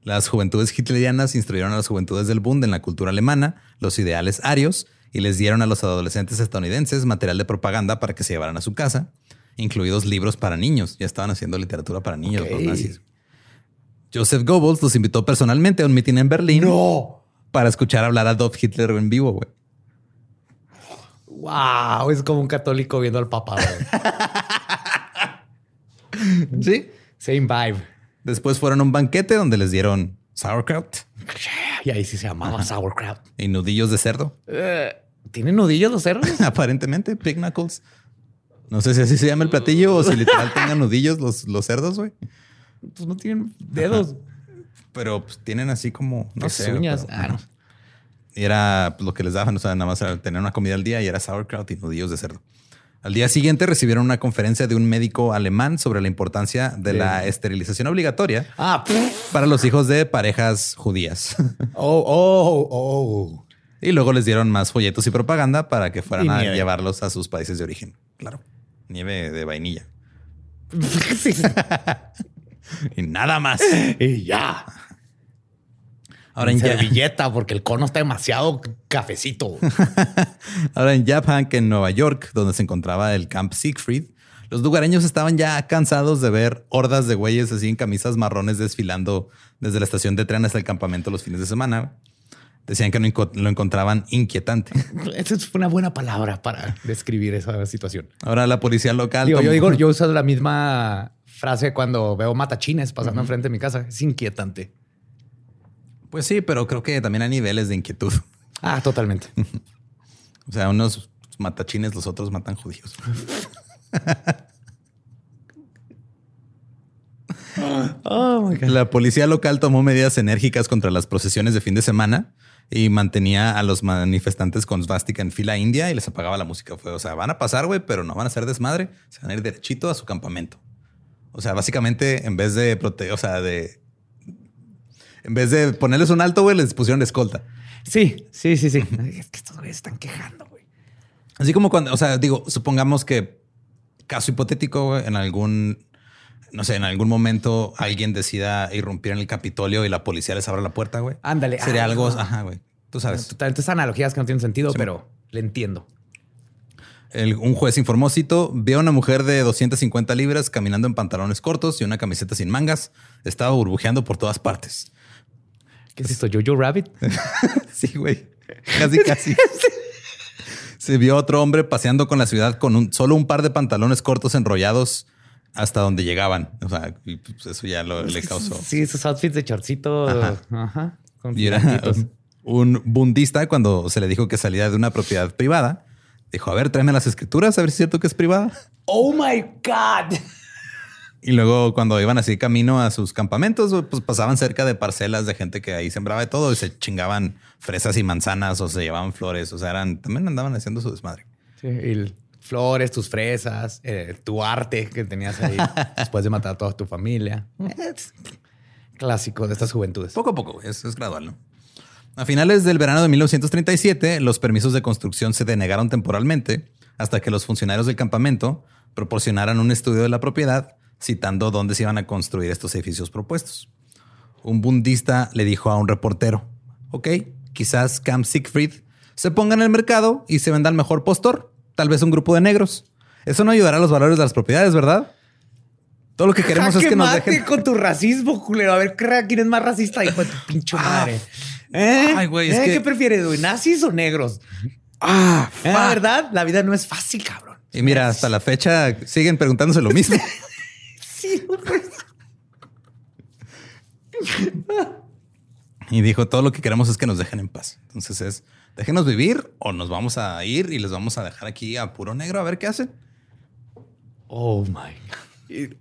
Las juventudes hitlerianas instruyeron a las juventudes del Bund en la cultura alemana, los ideales arios, y les dieron a los adolescentes estadounidenses material de propaganda para que se llevaran a su casa, incluidos libros para niños. Ya estaban haciendo literatura para niños los nazis. Joseph Goebbels los invitó personalmente a un mitin en Berlín ¡No! para escuchar hablar a Adolf Hitler en vivo, güey. ¡Wow! Es como un católico viendo al papá. Sí. Same vibe. Después fueron a un banquete donde les dieron sauerkraut Y ahí sí se llamaba sauerkraut. y nudillos de cerdo. Eh, ¿Tienen nudillos los cerdos? Aparentemente, pig knuckles. No sé si así se llama el platillo o si literal tengan nudillos los, los cerdos, güey. Pues no tienen dedos. Pero pues, tienen así como, no sé. Pezuñas. pero, Ah, no. Era lo que les daban, o sea, nada más tener una comida al día y era sauerkraut y nudillos de cerdo. Al día siguiente recibieron una conferencia de un médico alemán sobre la importancia de la esterilización obligatoria Ah, para los hijos de parejas judías. oh, oh, oh. Y luego les dieron más folletos y propaganda para que fueran Y a nieve. llevarlos a sus países de origen. Claro. Nieve de vainilla. Sí. Y nada más. y ya. Ahora en en, servilleta, porque el cono está demasiado cafecito. ahora en Yaphank, en Nueva York, donde se encontraba el Camp Siegfried, los lugareños estaban ya cansados de ver hordas de güeyes así en camisas marrones desfilando desde la estación de tren hasta el campamento los fines de semana. Decían que lo encontraban inquietante. Esa es una buena palabra para describir esa situación. Ahora la policía local. Digo, yo digo, yo uso la misma frase cuando veo matachines pasando enfrente de mi casa. Es inquietante. Pues sí, pero creo que también hay niveles de inquietud. Ah, totalmente. O sea, unos matachines, los otros matan judíos. Oh my God. La policía local tomó medidas enérgicas contra las procesiones de fin de semana y mantenía a los manifestantes con svástica en fila india y les apagaba la música. Fue, o sea, van a pasar, güey, pero no van a hacer desmadre. Se van a ir derechito a su campamento. O sea, básicamente, en vez de prote o sea, de. En vez de ponerles un alto, güey, les pusieron escolta. Sí, sí, sí, sí. Es que estos güeyes están quejando, güey. Así como cuando, o sea, digo, supongamos que caso hipotético, güey, en algún, no sé, en algún momento alguien decida irrumpir en el Capitolio y la policía les abra la puerta, güey. Ándale. Sería Ah, algo, no. ajá, güey. Tú sabes. Totalmente analogías que no tienen sentido, pero le entiendo. El- un juez informó, cito, vio a una mujer de 250 libras caminando en pantalones cortos y una camiseta sin mangas. Estaba burbujeando por todas partes. ¿Qué es esto? ¿Jojo Rabbit? Sí, güey. Casi, casi. Se vio otro hombre paseando con la ciudad con un, solo un par de pantalones cortos enrollados hasta donde llegaban. O sea, pues, eso ya lo, le causó. Sí, esos outfits de chorcito. Ajá. Ajá. con Y era un bundista cuando se le dijo que salía de una propiedad privada. Dijo, a ver, tráeme las escrituras, a ver si es cierto que es privada. Oh my God. Y luego cuando iban así camino a sus campamentos, pues pasaban cerca de parcelas de gente que ahí sembraba de todo y se chingaban fresas y manzanas o se llevaban flores. O sea, eran, también andaban haciendo su desmadre. Sí, y flores, tus fresas, eh, tu arte que tenías ahí después de matar a toda tu familia. Es clásico de estas juventudes. Poco a poco, es, es gradual, ¿no? A finales del verano de 1937, los permisos de construcción se denegaron temporalmente hasta que los funcionarios del campamento proporcionaran un estudio de la propiedad citando dónde se iban a construir estos edificios propuestos. Un bundista le dijo a un reportero, ok, quizás Camp Siegfried se ponga en el mercado y se venda al mejor postor, tal vez un grupo de negros. Eso no ayudará a los valores de las propiedades, ¿verdad? Todo lo que queremos es que nos dejen... con tu racismo, culero. A ver, crea quién es más racista, hijo de tu pinche madre. ¿Eh? Ay, güey, es ¿Eh? que- ¿Qué prefieres, güey? ¿Nazis o negros? Ah, ¿Eh? ¿Verdad? La vida no es fácil, cabrón. Y mira, hasta la fecha siguen preguntándose lo mismo. Y dijo, todo lo que queremos es que nos dejen en paz. Entonces es, déjenos vivir o nos vamos a ir y les vamos a dejar aquí a puro negro a ver qué hacen. Oh, my eh,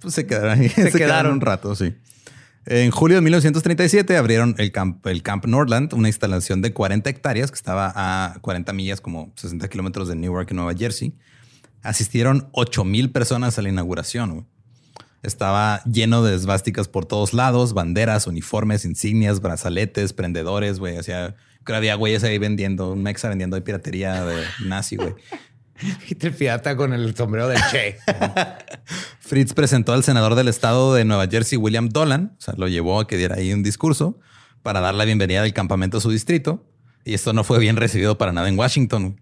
Pues se quedaron ahí. Se, un rato, sí. En julio de 1937 abrieron el Camp, el camp Nordland, una instalación de 40 hectáreas que estaba a 40 millas, como 60 kilómetros de Newark, Nueva Jersey, Asistieron 8 mil personas a la inauguración. güey. Estaba lleno de esvásticas por todos lados, banderas, uniformes, insignias, brazaletes, prendedores, güey. O sea, creo que había güeyes ahí vendiendo, un mexa vendiendo ahí piratería de nazi, güey. Y te pirata con el sombrero del Che. Fritz presentó al senador del estado de Nueva Jersey, William Dolan, o sea, lo llevó a que diera ahí un discurso para dar la bienvenida del campamento a su distrito. Y esto no fue bien recibido para nada en Washington.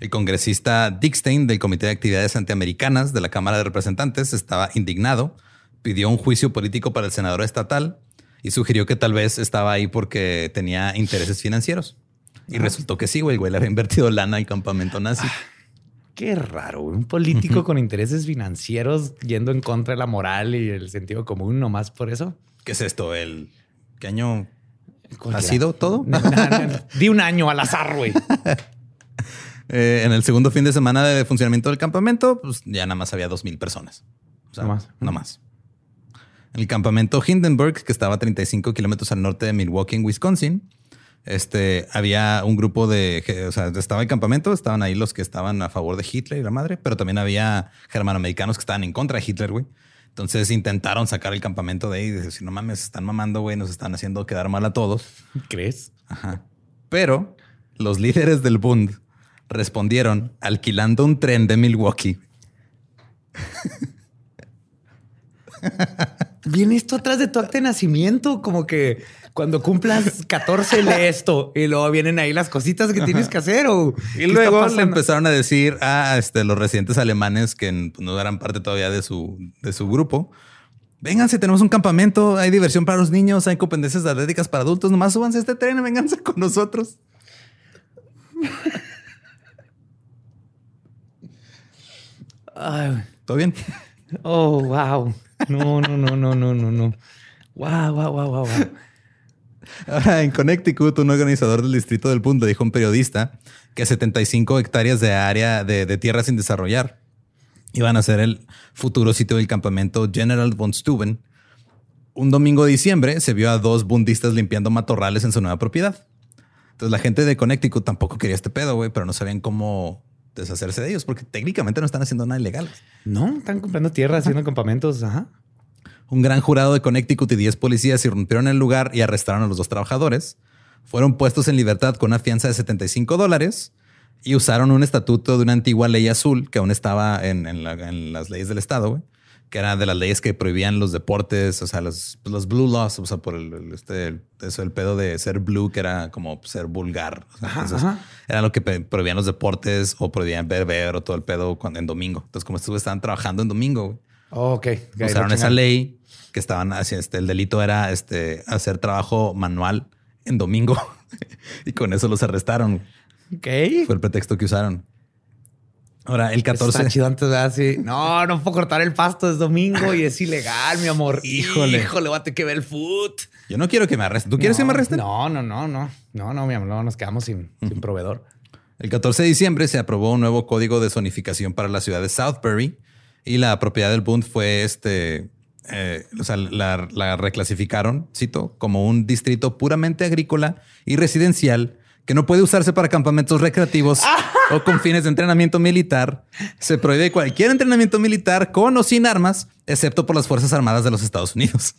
El congresista Dick Stein del Comité de Actividades Antiamericanas de la Cámara de Representantes estaba indignado, pidió un juicio político para el senador estatal y sugirió que tal vez estaba ahí porque tenía intereses financieros. Y resultó que sí, güey, el güey le había invertido lana al campamento nazi. Qué raro, un político con intereses financieros yendo en contra de la moral y el sentido común, nomás por eso. ¿Qué es esto? ¿El qué año ha sido todo? No, no, no. Di un año al azar, güey. Eh, en el segundo fin de semana de funcionamiento del campamento, pues ya nada más había dos mil personas. O sea, No más. No más. El campamento Hindenburg, que estaba a 35 kilómetros al norte de Milwaukee, en Wisconsin, este, había un grupo de, o sea, estaba el campamento, estaban ahí los que estaban a favor de Hitler y la madre, pero también había germanoamericanos que estaban en contra de Hitler, güey. Entonces intentaron sacar el campamento de ahí y decir, no mames, están mamando, güey, nos están haciendo quedar mal a todos. ¿Crees? Ajá. Pero los líderes del Bund respondieron alquilando un tren de Milwaukee. Viene esto atrás de tu acta de nacimiento, como que cuando cumplas 14 lee esto y luego vienen ahí las cositas que tienes que hacer o Y ¿qué está luego le empezaron a decir a este, los residentes alemanes que pues, no eran parte todavía de su, de su grupo. Vénganse, tenemos un campamento, hay diversión para los niños, hay competencias atléticas para adultos, nomás súbanse a este tren y vénganse con nosotros. Ay. ¿Todo bien? oh, wow. No, no, no, no, no, no, no. Wow, wow, wow, wow, wow. Ahora, en Connecticut, un organizador del distrito del le dijo a un periodista que 75 hectáreas de área de, de tierra sin desarrollar iban a ser el futuro sitio del campamento General von Steuben. Un domingo de diciembre se vio a dos bundistas limpiando matorrales en su nueva propiedad. Entonces la gente de Connecticut tampoco quería este pedo, güey, pero no sabían cómo deshacerse de ellos porque técnicamente no están haciendo nada ilegal. No, están comprando tierra, haciendo campamentos. Ajá. Un gran jurado de Connecticut y 10 policías irrumpieron en el lugar y arrestaron a los dos trabajadores. Fueron puestos en libertad con una fianza de 75 dólares y usaron un estatuto de una antigua ley azul que aún estaba en, en la- en las leyes del estado, güey, que era de las leyes que prohibían los deportes, o sea, los, los blue laws, o sea, por el, el- este, el- eso, el pedo de ser blue, que era como ser vulgar. O sea, Ajá, entonces, ajá. Era lo que prohibían los deportes o prohibían ver o todo el pedo cuando, en domingo. Entonces, como güeyes estaban trabajando en domingo, Oh, ok. Usaron esa ley que estaban haciendo este, el delito era este hacer trabajo manual en domingo y con eso los arrestaron. Ok. Fue el pretexto que usaron. Ahora, el 14. Está chido antes, ¿verdad? Sí. No, no puedo cortar el pasto, es domingo y es ilegal, mi amor. Híjole. Híjole, voy a tener que ver el food. Yo no quiero que me arresten. ¿Tú quieres que me arresten? No, no, no, no. No, no, mi amor, no, nos quedamos sin, sin proveedor. El 14 de diciembre se aprobó un nuevo código de zonificación para la ciudad de Southbury y la propiedad del Bund fue este. eh, o sea, la, la reclasificaron, cito, como un distrito puramente agrícola y residencial que no puede usarse para campamentos recreativos o con fines de entrenamiento militar. Se prohíbe cualquier entrenamiento militar con o sin armas, excepto por las Fuerzas Armadas de los Estados Unidos.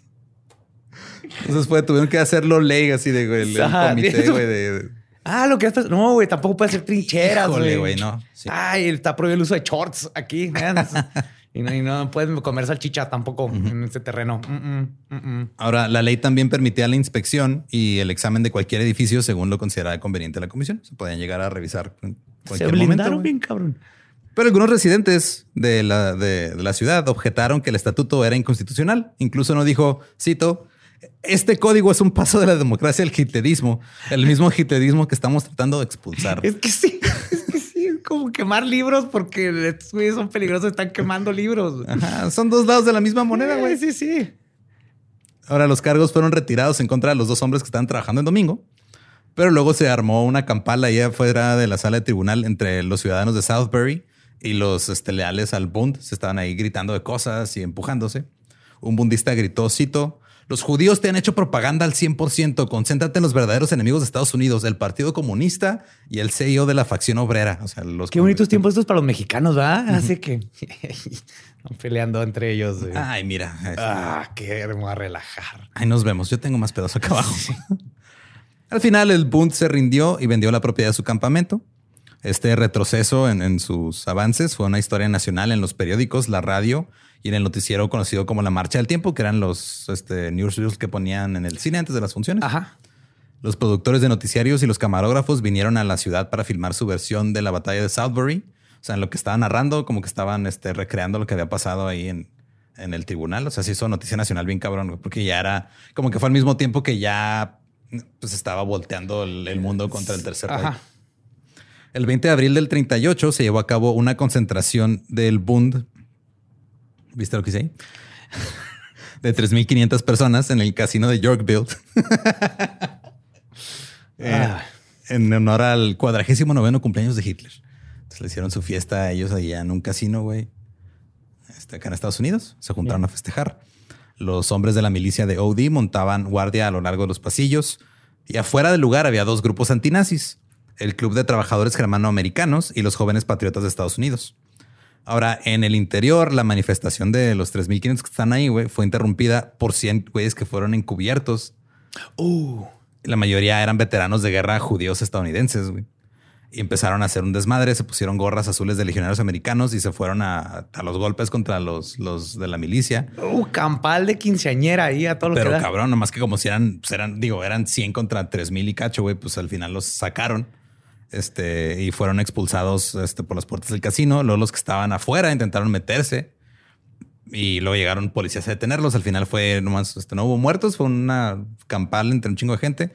Entonces fue, tuvieron que hacerlo ley así de güey, el, Ajá, comité, güey, de, Ah, lo que estás. No, güey, tampoco puede ser trincheras, güey. güey, no. Sí. Ay, está prohibido el uso de shorts aquí. y, no, y no puedes comer salchicha tampoco en este terreno. Mm, mm, mm. Ahora, la ley también permitía la inspección y el examen de cualquier edificio según lo considerara conveniente la comisión. Se podían llegar a revisar en Se blindaron momento. bien, cabrón. Pero algunos residentes de la, de, de la ciudad objetaron que el estatuto era inconstitucional. Incluso no dijo, cito, este código es un paso de la democracia al hitlerismo, el mismo hitlerismo que estamos tratando de expulsar. Es que sí, es que sí, es como quemar libros porque estos son peligrosos, están quemando libros. Ajá, son dos lados de la misma moneda, güey. Sí, sí, sí. Ahora, los cargos fueron retirados en contra de los dos hombres que estaban trabajando en domingo, pero luego se armó una campala ahí afuera de la sala de tribunal entre los ciudadanos de Southbury y los este, leales al Bund. Se estaban ahí gritando de cosas y empujándose. Un bundista gritó, cito, los judíos te han hecho propaganda al 100%. Concéntrate en los verdaderos enemigos de Estados Unidos, el Partido Comunista y el CEO de la facción obrera. O sea, los Qué bonitos tiempos estos para los mexicanos, ¿verdad? Así que están peleando entre ellos. güey. Ay, mira. Ah, qué hermoso a relajar. Ahí nos vemos. Yo tengo más pedazos acá abajo. Al final, el Bund se rindió y vendió la propiedad de su campamento. Este retroceso en, en sus avances fue una historia nacional en los periódicos, la radio y en el noticiero conocido como la Marcha del Tiempo, que eran los este, newsreels que ponían en el cine antes de las funciones. Ajá. Los productores de noticiarios y los camarógrafos vinieron a la ciudad para filmar su versión de la batalla de Southbury. O sea, en lo que estaban narrando, como que estaban este, recreando lo que había pasado ahí en, en el tribunal. O sea, se hizo noticia nacional bien cabrón, porque ya era como que fue al mismo tiempo que ya pues estaba volteando el, el mundo contra el tercer. Ajá. El 20 de abril del 38 se llevó a cabo una concentración del Bund. ¿Viste lo que hice ahí? De 3.500 personas en el casino de Yorkville. Eh, Ah. En honor al cuadragésimo noveno cumpleaños de Hitler. Entonces le hicieron su fiesta a ellos allá en un casino, güey. Este, acá en Estados Unidos. Se juntaron a festejar. Los hombres de la milicia de OD montaban guardia a lo largo de los pasillos. Y afuera del lugar había dos grupos antinazis. El Club de Trabajadores Germanoamericanos y los Jóvenes Patriotas de Estados Unidos. Ahora, en el interior, la manifestación de los 3.500 que están ahí, güey, fue interrumpida por 100 güeyes que fueron encubiertos. La mayoría eran veteranos de guerra judíos estadounidenses, güey. Y empezaron a hacer un desmadre, se pusieron gorras azules de legionarios americanos y se fueron a, a los golpes contra los, los de la milicia. Uh, campal de quinceañera ahí a todo lo Pero que cabrón, nomás que como si eran, pues eran, digo, eran 100 contra 3000 y cacho, güey, pues al final los sacaron. Este, y fueron expulsados este, por las puertas del casino. Luego los que estaban afuera intentaron meterse y luego llegaron policías a detenerlos. Al final fue nomás, este, no hubo muertos, fue una campal entre un chingo de gente.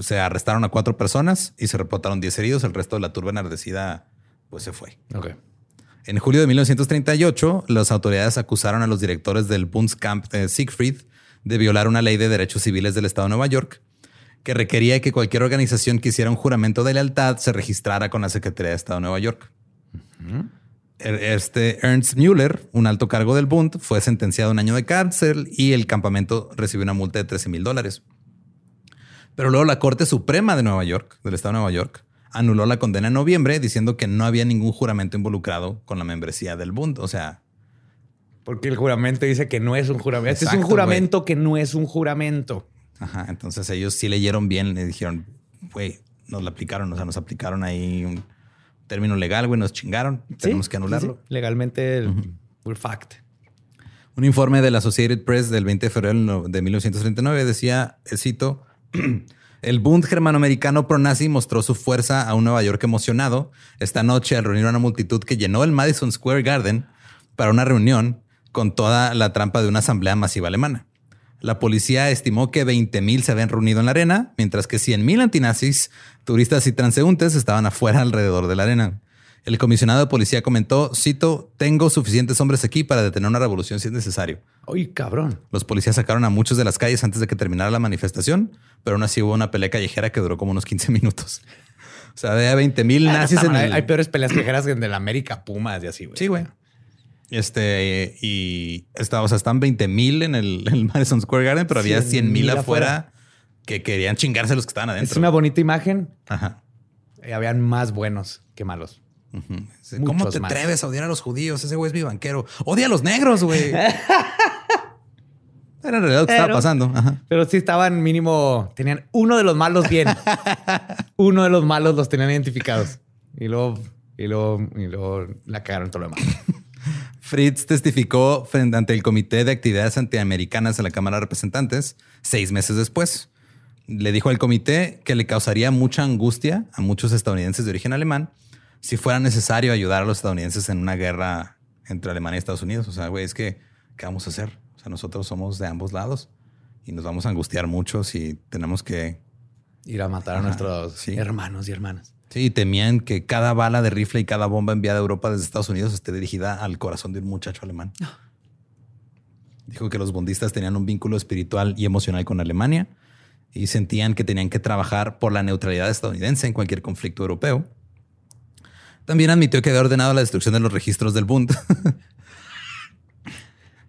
Se arrestaron a cuatro personas y se reportaron 10 heridos. El resto de la turba enardecida, pues se fue. Ok. En julio de 1938, las autoridades acusaron a los directores del Bundskamp de Siegfried de violar una ley de derechos civiles del Estado de Nueva York que requería que cualquier organización que hiciera un juramento de lealtad se registrara con la Secretaría de Estado de Nueva York. Er- Este Ernst Müller, un alto cargo del Bund, fue sentenciado a un año de cárcel y el campamento recibió una multa de 13 mil dólares. Pero luego la Corte Suprema de Nueva York, del Estado de Nueva York, anuló la condena en noviembre diciendo que no había ningún juramento involucrado con la membresía del Bund. O sea, Porque el juramento dice que no es un juramento. Este es un juramento que no es un juramento. Ajá, entonces ellos sí leyeron bien, le dijeron, güey, nos la aplicaron, o sea, nos aplicaron ahí un término legal, güey, nos chingaron, tenemos que anularlo. sí, sí. Legalmente, el fact. Un informe de la Associated Press del 20 de febrero de 1939 decía, cito, el Bund germanoamericano pro-nazi mostró su fuerza a un Nueva York emocionado esta noche al reunir a una multitud que llenó el Madison Square Garden para una reunión con toda la trampa de una asamblea masiva alemana. La policía estimó que 20.000 se habían reunido en la arena, mientras que 100.000 antinazis, turistas y transeúntes estaban afuera alrededor de la arena. El comisionado de policía comentó, cito, tengo suficientes hombres aquí para detener una revolución si es necesario. Uy, cabrón. Los policías sacaron a muchos de las calles antes de que terminara la manifestación, pero aún así hubo una pelea callejera que duró como unos 15 minutos. O sea, había 20 mil nazis en el... hay peores peleas callejeras que en el América Pumas y así, güey. Sí, güey. Este, y está, o sea, están 20 mil en el, en el Madison Square Garden, pero había 100 mil 100,000 afuera que querían chingarse los que estaban adentro. Es una bonita imagen. Ajá. Habían más buenos que malos. ¿Cómo te más. atreves a odiar a los judíos? Ese güey es mi banquero. Odia a los negros, güey. Era en realidad lo que estaba pasando. Ajá. Pero sí estaban mínimo, tenían uno de los malos bien. uno de los malos los tenían identificados. Y luego, y luego, y luego la cagaron todo lo demás. Fritz testificó frente ante el Comité de Actividades Antiamericanas de la Cámara de Representantes seis meses después. Le dijo al comité que le causaría mucha angustia a muchos estadounidenses de origen alemán si fuera necesario ayudar a los estadounidenses en una guerra entre Alemania y Estados Unidos. O sea, güey, es que, ¿qué vamos a hacer? O sea, nosotros somos de ambos lados y nos vamos a angustiar mucho si tenemos que... Ir a matar a nuestros sí. hermanos y hermanas. Sí, temían que cada bala de rifle y cada bomba enviada a Europa desde Estados Unidos esté dirigida al corazón de un muchacho alemán. Dijo que los bundistas tenían un vínculo espiritual y emocional con Alemania y sentían que tenían que trabajar por la neutralidad estadounidense en cualquier conflicto europeo. También admitió que había ordenado la destrucción de los registros del Bund.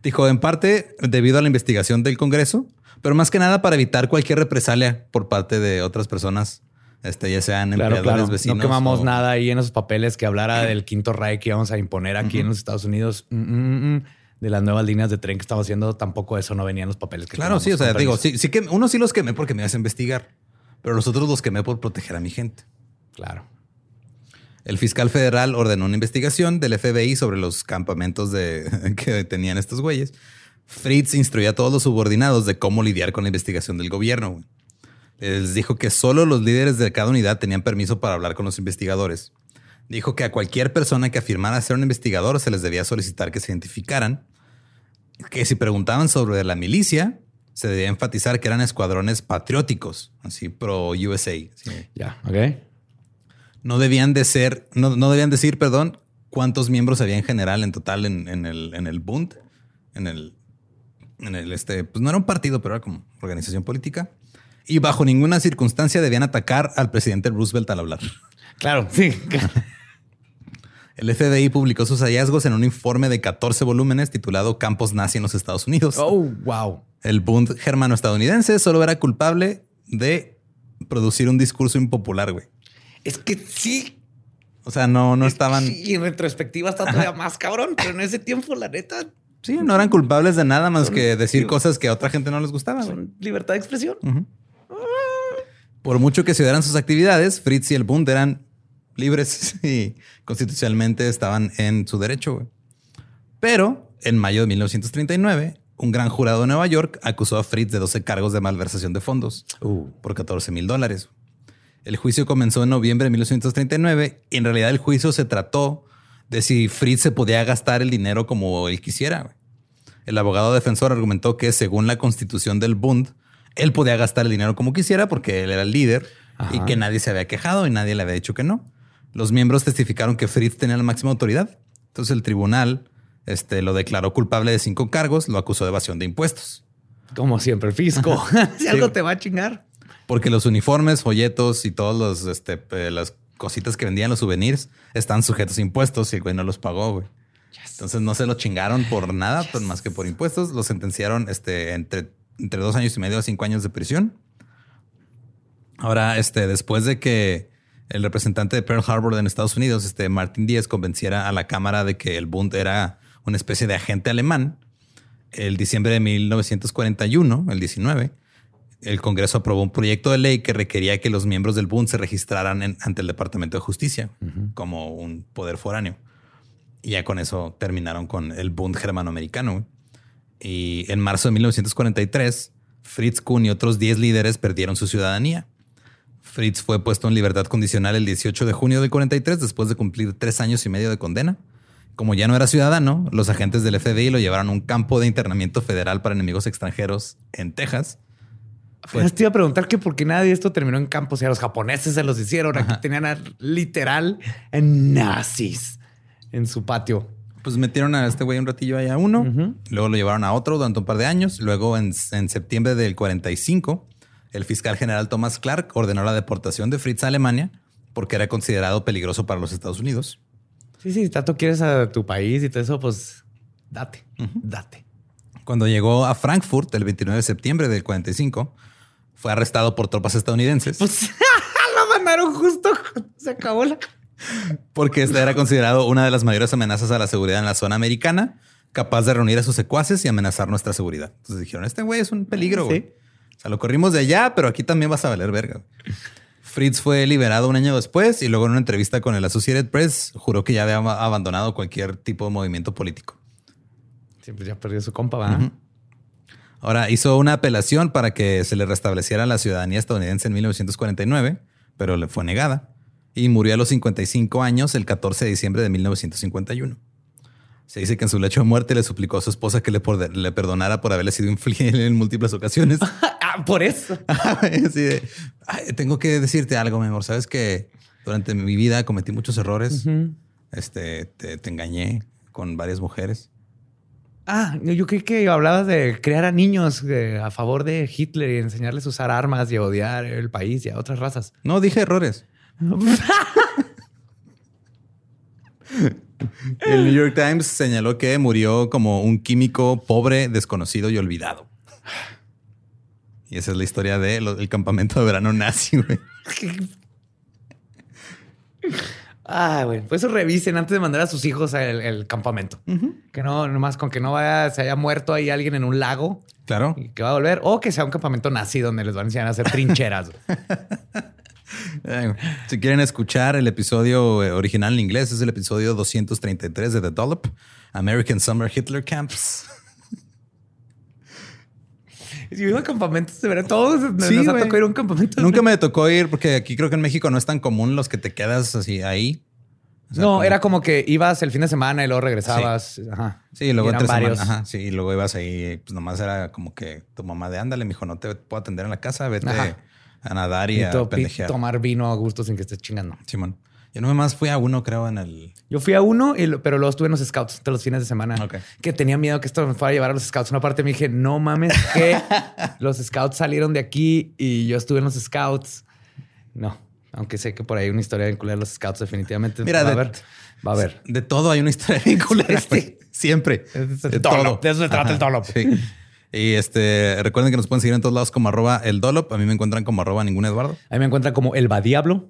Dijo, en parte debido a la investigación del Congreso, pero más que nada para evitar cualquier represalia por parte de otras personas, este, ya sean Claro, empleadores, claro. vecinos. no quemamos o- nada ahí en esos papeles que hablara del quinto Reich que íbamos a imponer aquí en los Estados Unidos. Mm, mm, mm. De las nuevas líneas de tren que estamos haciendo, tampoco eso no venía en los papeles. Que Claro, sí, o sea, digo, sí, sí que uno sí los quemé porque me ibas a investigar, pero los otros los quemé por proteger a mi gente. Claro. El fiscal federal ordenó una investigación del FBI sobre los campamentos de, que tenían estos güeyes. Fritz instruyó a todos los subordinados de cómo lidiar con la investigación del gobierno. Les dijo que solo los líderes de cada unidad tenían permiso para hablar con los investigadores. Dijo que a cualquier persona que afirmara ser un investigador se les debía solicitar que se identificaran. Que si preguntaban sobre la milicia, se debía enfatizar que eran escuadrones patrióticos, así pro USA. sí. Ya, ok. No debían de ser, no, no debían decir, perdón, cuántos miembros había en general en total en, en el, en el Bund, en el, en el este, pues no era un partido, pero era como organización política. Y bajo ninguna circunstancia debían atacar al presidente Roosevelt al hablar. Claro, sí. El FBI publicó sus hallazgos en un informe de 14 volúmenes titulado Campos Nazi en los Estados Unidos. oh, wow. El Bund germano-estadounidense solo era culpable de producir un discurso impopular, güey. Es que sí. O sea, no, no estaban... Y en retrospectiva está todavía más cabrón, pero en ese tiempo, la neta, Sí, no eran culpables de nada más que decir cosas que a otra gente no les gustaba. son libertad de expresión. Por mucho que se dieran sus actividades, Fritz y el Bund eran libres y constitucionalmente estaban en su derecho. güey. Pero en mayo de 1939, un gran jurado de Nueva York acusó a Fritz de 12 cargos de malversación de fondos Uh. por 14 mil dólares. El juicio comenzó en noviembre de 1939 y en realidad el juicio se trató de si Fritz se podía gastar el dinero como él quisiera. El abogado defensor argumentó que según la constitución del Bund, él podía gastar el dinero como quisiera porque él era el líder y que nadie se había quejado y nadie le había dicho que no. Los miembros testificaron que Fritz tenía la máxima autoridad. Entonces el tribunal este, lo declaró culpable de cinco cargos, lo acusó de evasión de impuestos. Como siempre, el fisco. si algo te va a chingar. Porque los uniformes, folletos y todos los, este, las cositas que vendían los souvenirs están sujetos a impuestos y el güey no los pagó, güey. Entonces no se lo chingaron por nada, pues más que por impuestos. Lo sentenciaron este, entre, entre dos años y medio a cinco años de prisión. Ahora, este, después de que el representante de Pearl Harbor en Estados Unidos, este Martin Díaz, convenciera a la Cámara de que el Bund era una especie de agente alemán, el diciembre de 1941, el 19, el Congreso aprobó un proyecto de ley que requería que los miembros del Bund se registraran en- ante el Departamento de Justicia como un poder foráneo. Y ya con eso terminaron con el Bund germanoamericano. Y en marzo de 1943, Fritz Kuhn y otros 10 líderes perdieron su ciudadanía. Fritz fue puesto en libertad condicional el 18 de junio del 43 después de cumplir tres años y medio de condena. Como ya no era ciudadano, los agentes del FBI lo llevaron a un campo de internamiento federal para enemigos extranjeros en Texas. Pues te iba a preguntar que por qué nada de esto terminó en campos. O sea, los japoneses se los hicieron. Aquí tenían a, literal en nazis en su patio. Pues metieron a este güey un ratillo ahí a uno, luego lo llevaron a otro durante un par de años. Luego, en, en septiembre del 45, el fiscal general Thomas Clark ordenó la deportación de Fritz a Alemania porque era considerado peligroso para los Estados Unidos. Sí, sí, tanto quieres a tu país y todo eso, pues date, date. Cuando llegó a Frankfurt el 29 de septiembre del 45, fue arrestado por tropas estadounidenses Pues lo mandaron justo cuando se acabó la. Porque este era considerado una de las mayores amenazas a la seguridad en la zona americana, capaz de reunir a sus secuaces y amenazar nuestra seguridad. Entonces dijeron, este güey es un peligro, güey. Sí. O sea, lo corrimos de allá, pero aquí también vas a valer verga. Fritz fue liberado un año después y luego en una entrevista con el Associated Press juró que ya había ab- abandonado cualquier tipo de movimiento político. Sí, pues ya perdió su compa, ¿va? Ahora hizo una apelación para que se le restableciera la ciudadanía estadounidense en 1949, pero le fue negada y murió a los 55 años el 14 de diciembre de 1951. Se dice que en su lecho de muerte le suplicó a su esposa que le, por- le perdonara por haberle sido infiel en múltiples ocasiones. Ah, por eso. De, "Ay, tengo que decirte algo, mi amor. Sabes que durante mi vida cometí muchos errores. Este, te, te engañé con varias mujeres. Ah, yo creí que hablabas de crear a niños eh, a favor de Hitler y enseñarles a usar armas y a odiar el país y a otras razas. No, dije errores. El New York Times señaló que murió como un químico pobre, desconocido y olvidado. Y esa es la historia del campamento de verano nazi, güey. Ah, güey. Pues eso revisen antes de mandar a sus hijos al campamento. Que no, nomás con que no vaya, se haya muerto ahí alguien en un lago. Claro. Y que va a volver. O que sea un campamento nazi donde les van a enseñar a hacer trincheras. si quieren escuchar el episodio eh, original en inglés, es el episodio 233 de The Dollop, American Summer Hitler Camps. Si iba a campamentos de verdad, todos nos ha tocado ir a un campamento. Nunca me tocó ir porque aquí creo que en México no es tan común los que te quedas así ahí. no, era como que ibas el fin de semana y luego regresabas. Sí, Ajá. sí luego tres varios. Ajá. Sí, y luego ibas ahí, pues nomás era como que tu mamá de ándale, mijo, no te puedo atender en la casa, vete a nadar y, a pendejear. tomar vino a gusto sin que estés chingando. Simón. Yo no más fui a uno, creo, en el. Yo fui a uno, pero luego estuve en los scouts de los fines de semana. Que tenía miedo que esto me fuera a llevar a los scouts. Una parte me dije, no mames, que los scouts salieron de aquí y yo estuve en los scouts. No, aunque sé que por ahí hay una historia vinculada a los scouts, definitivamente. Mira, va a haber. Va a haber. De todo hay una historia vinculada. Siempre. de, todo. De eso se trata el Dolop. Sí. Y este, recuerden que nos pueden seguir en todos lados como arroba el Dolop. A mí me encuentran como arroba ningún Eduardo. A mí me encuentran como el Diablo.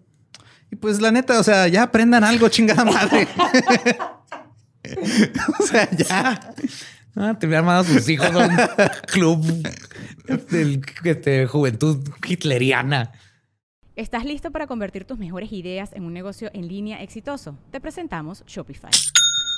Y pues la neta, o sea, ya aprendan algo, chingada madre. o sea, ya. Ah, te hubieran mandado a sus hijos a un club de este, juventud hitleriana. ¿Estás listo para convertir tus mejores ideas en un negocio en línea exitoso? Te presentamos Shopify.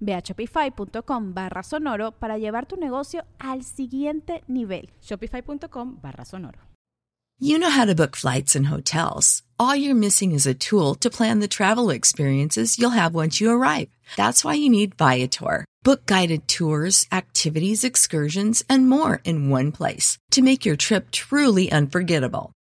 Ve a shopify.com barra sonoro para llevar tu negocio al siguiente nivel. Shopify.com barra sonoro. You know how to book flights and hotels. All you're missing is a tool to plan the travel experiences you'll have once you arrive. That's why you need Viator. Book guided tours, activities, excursions, and more in one place to make your trip truly unforgettable.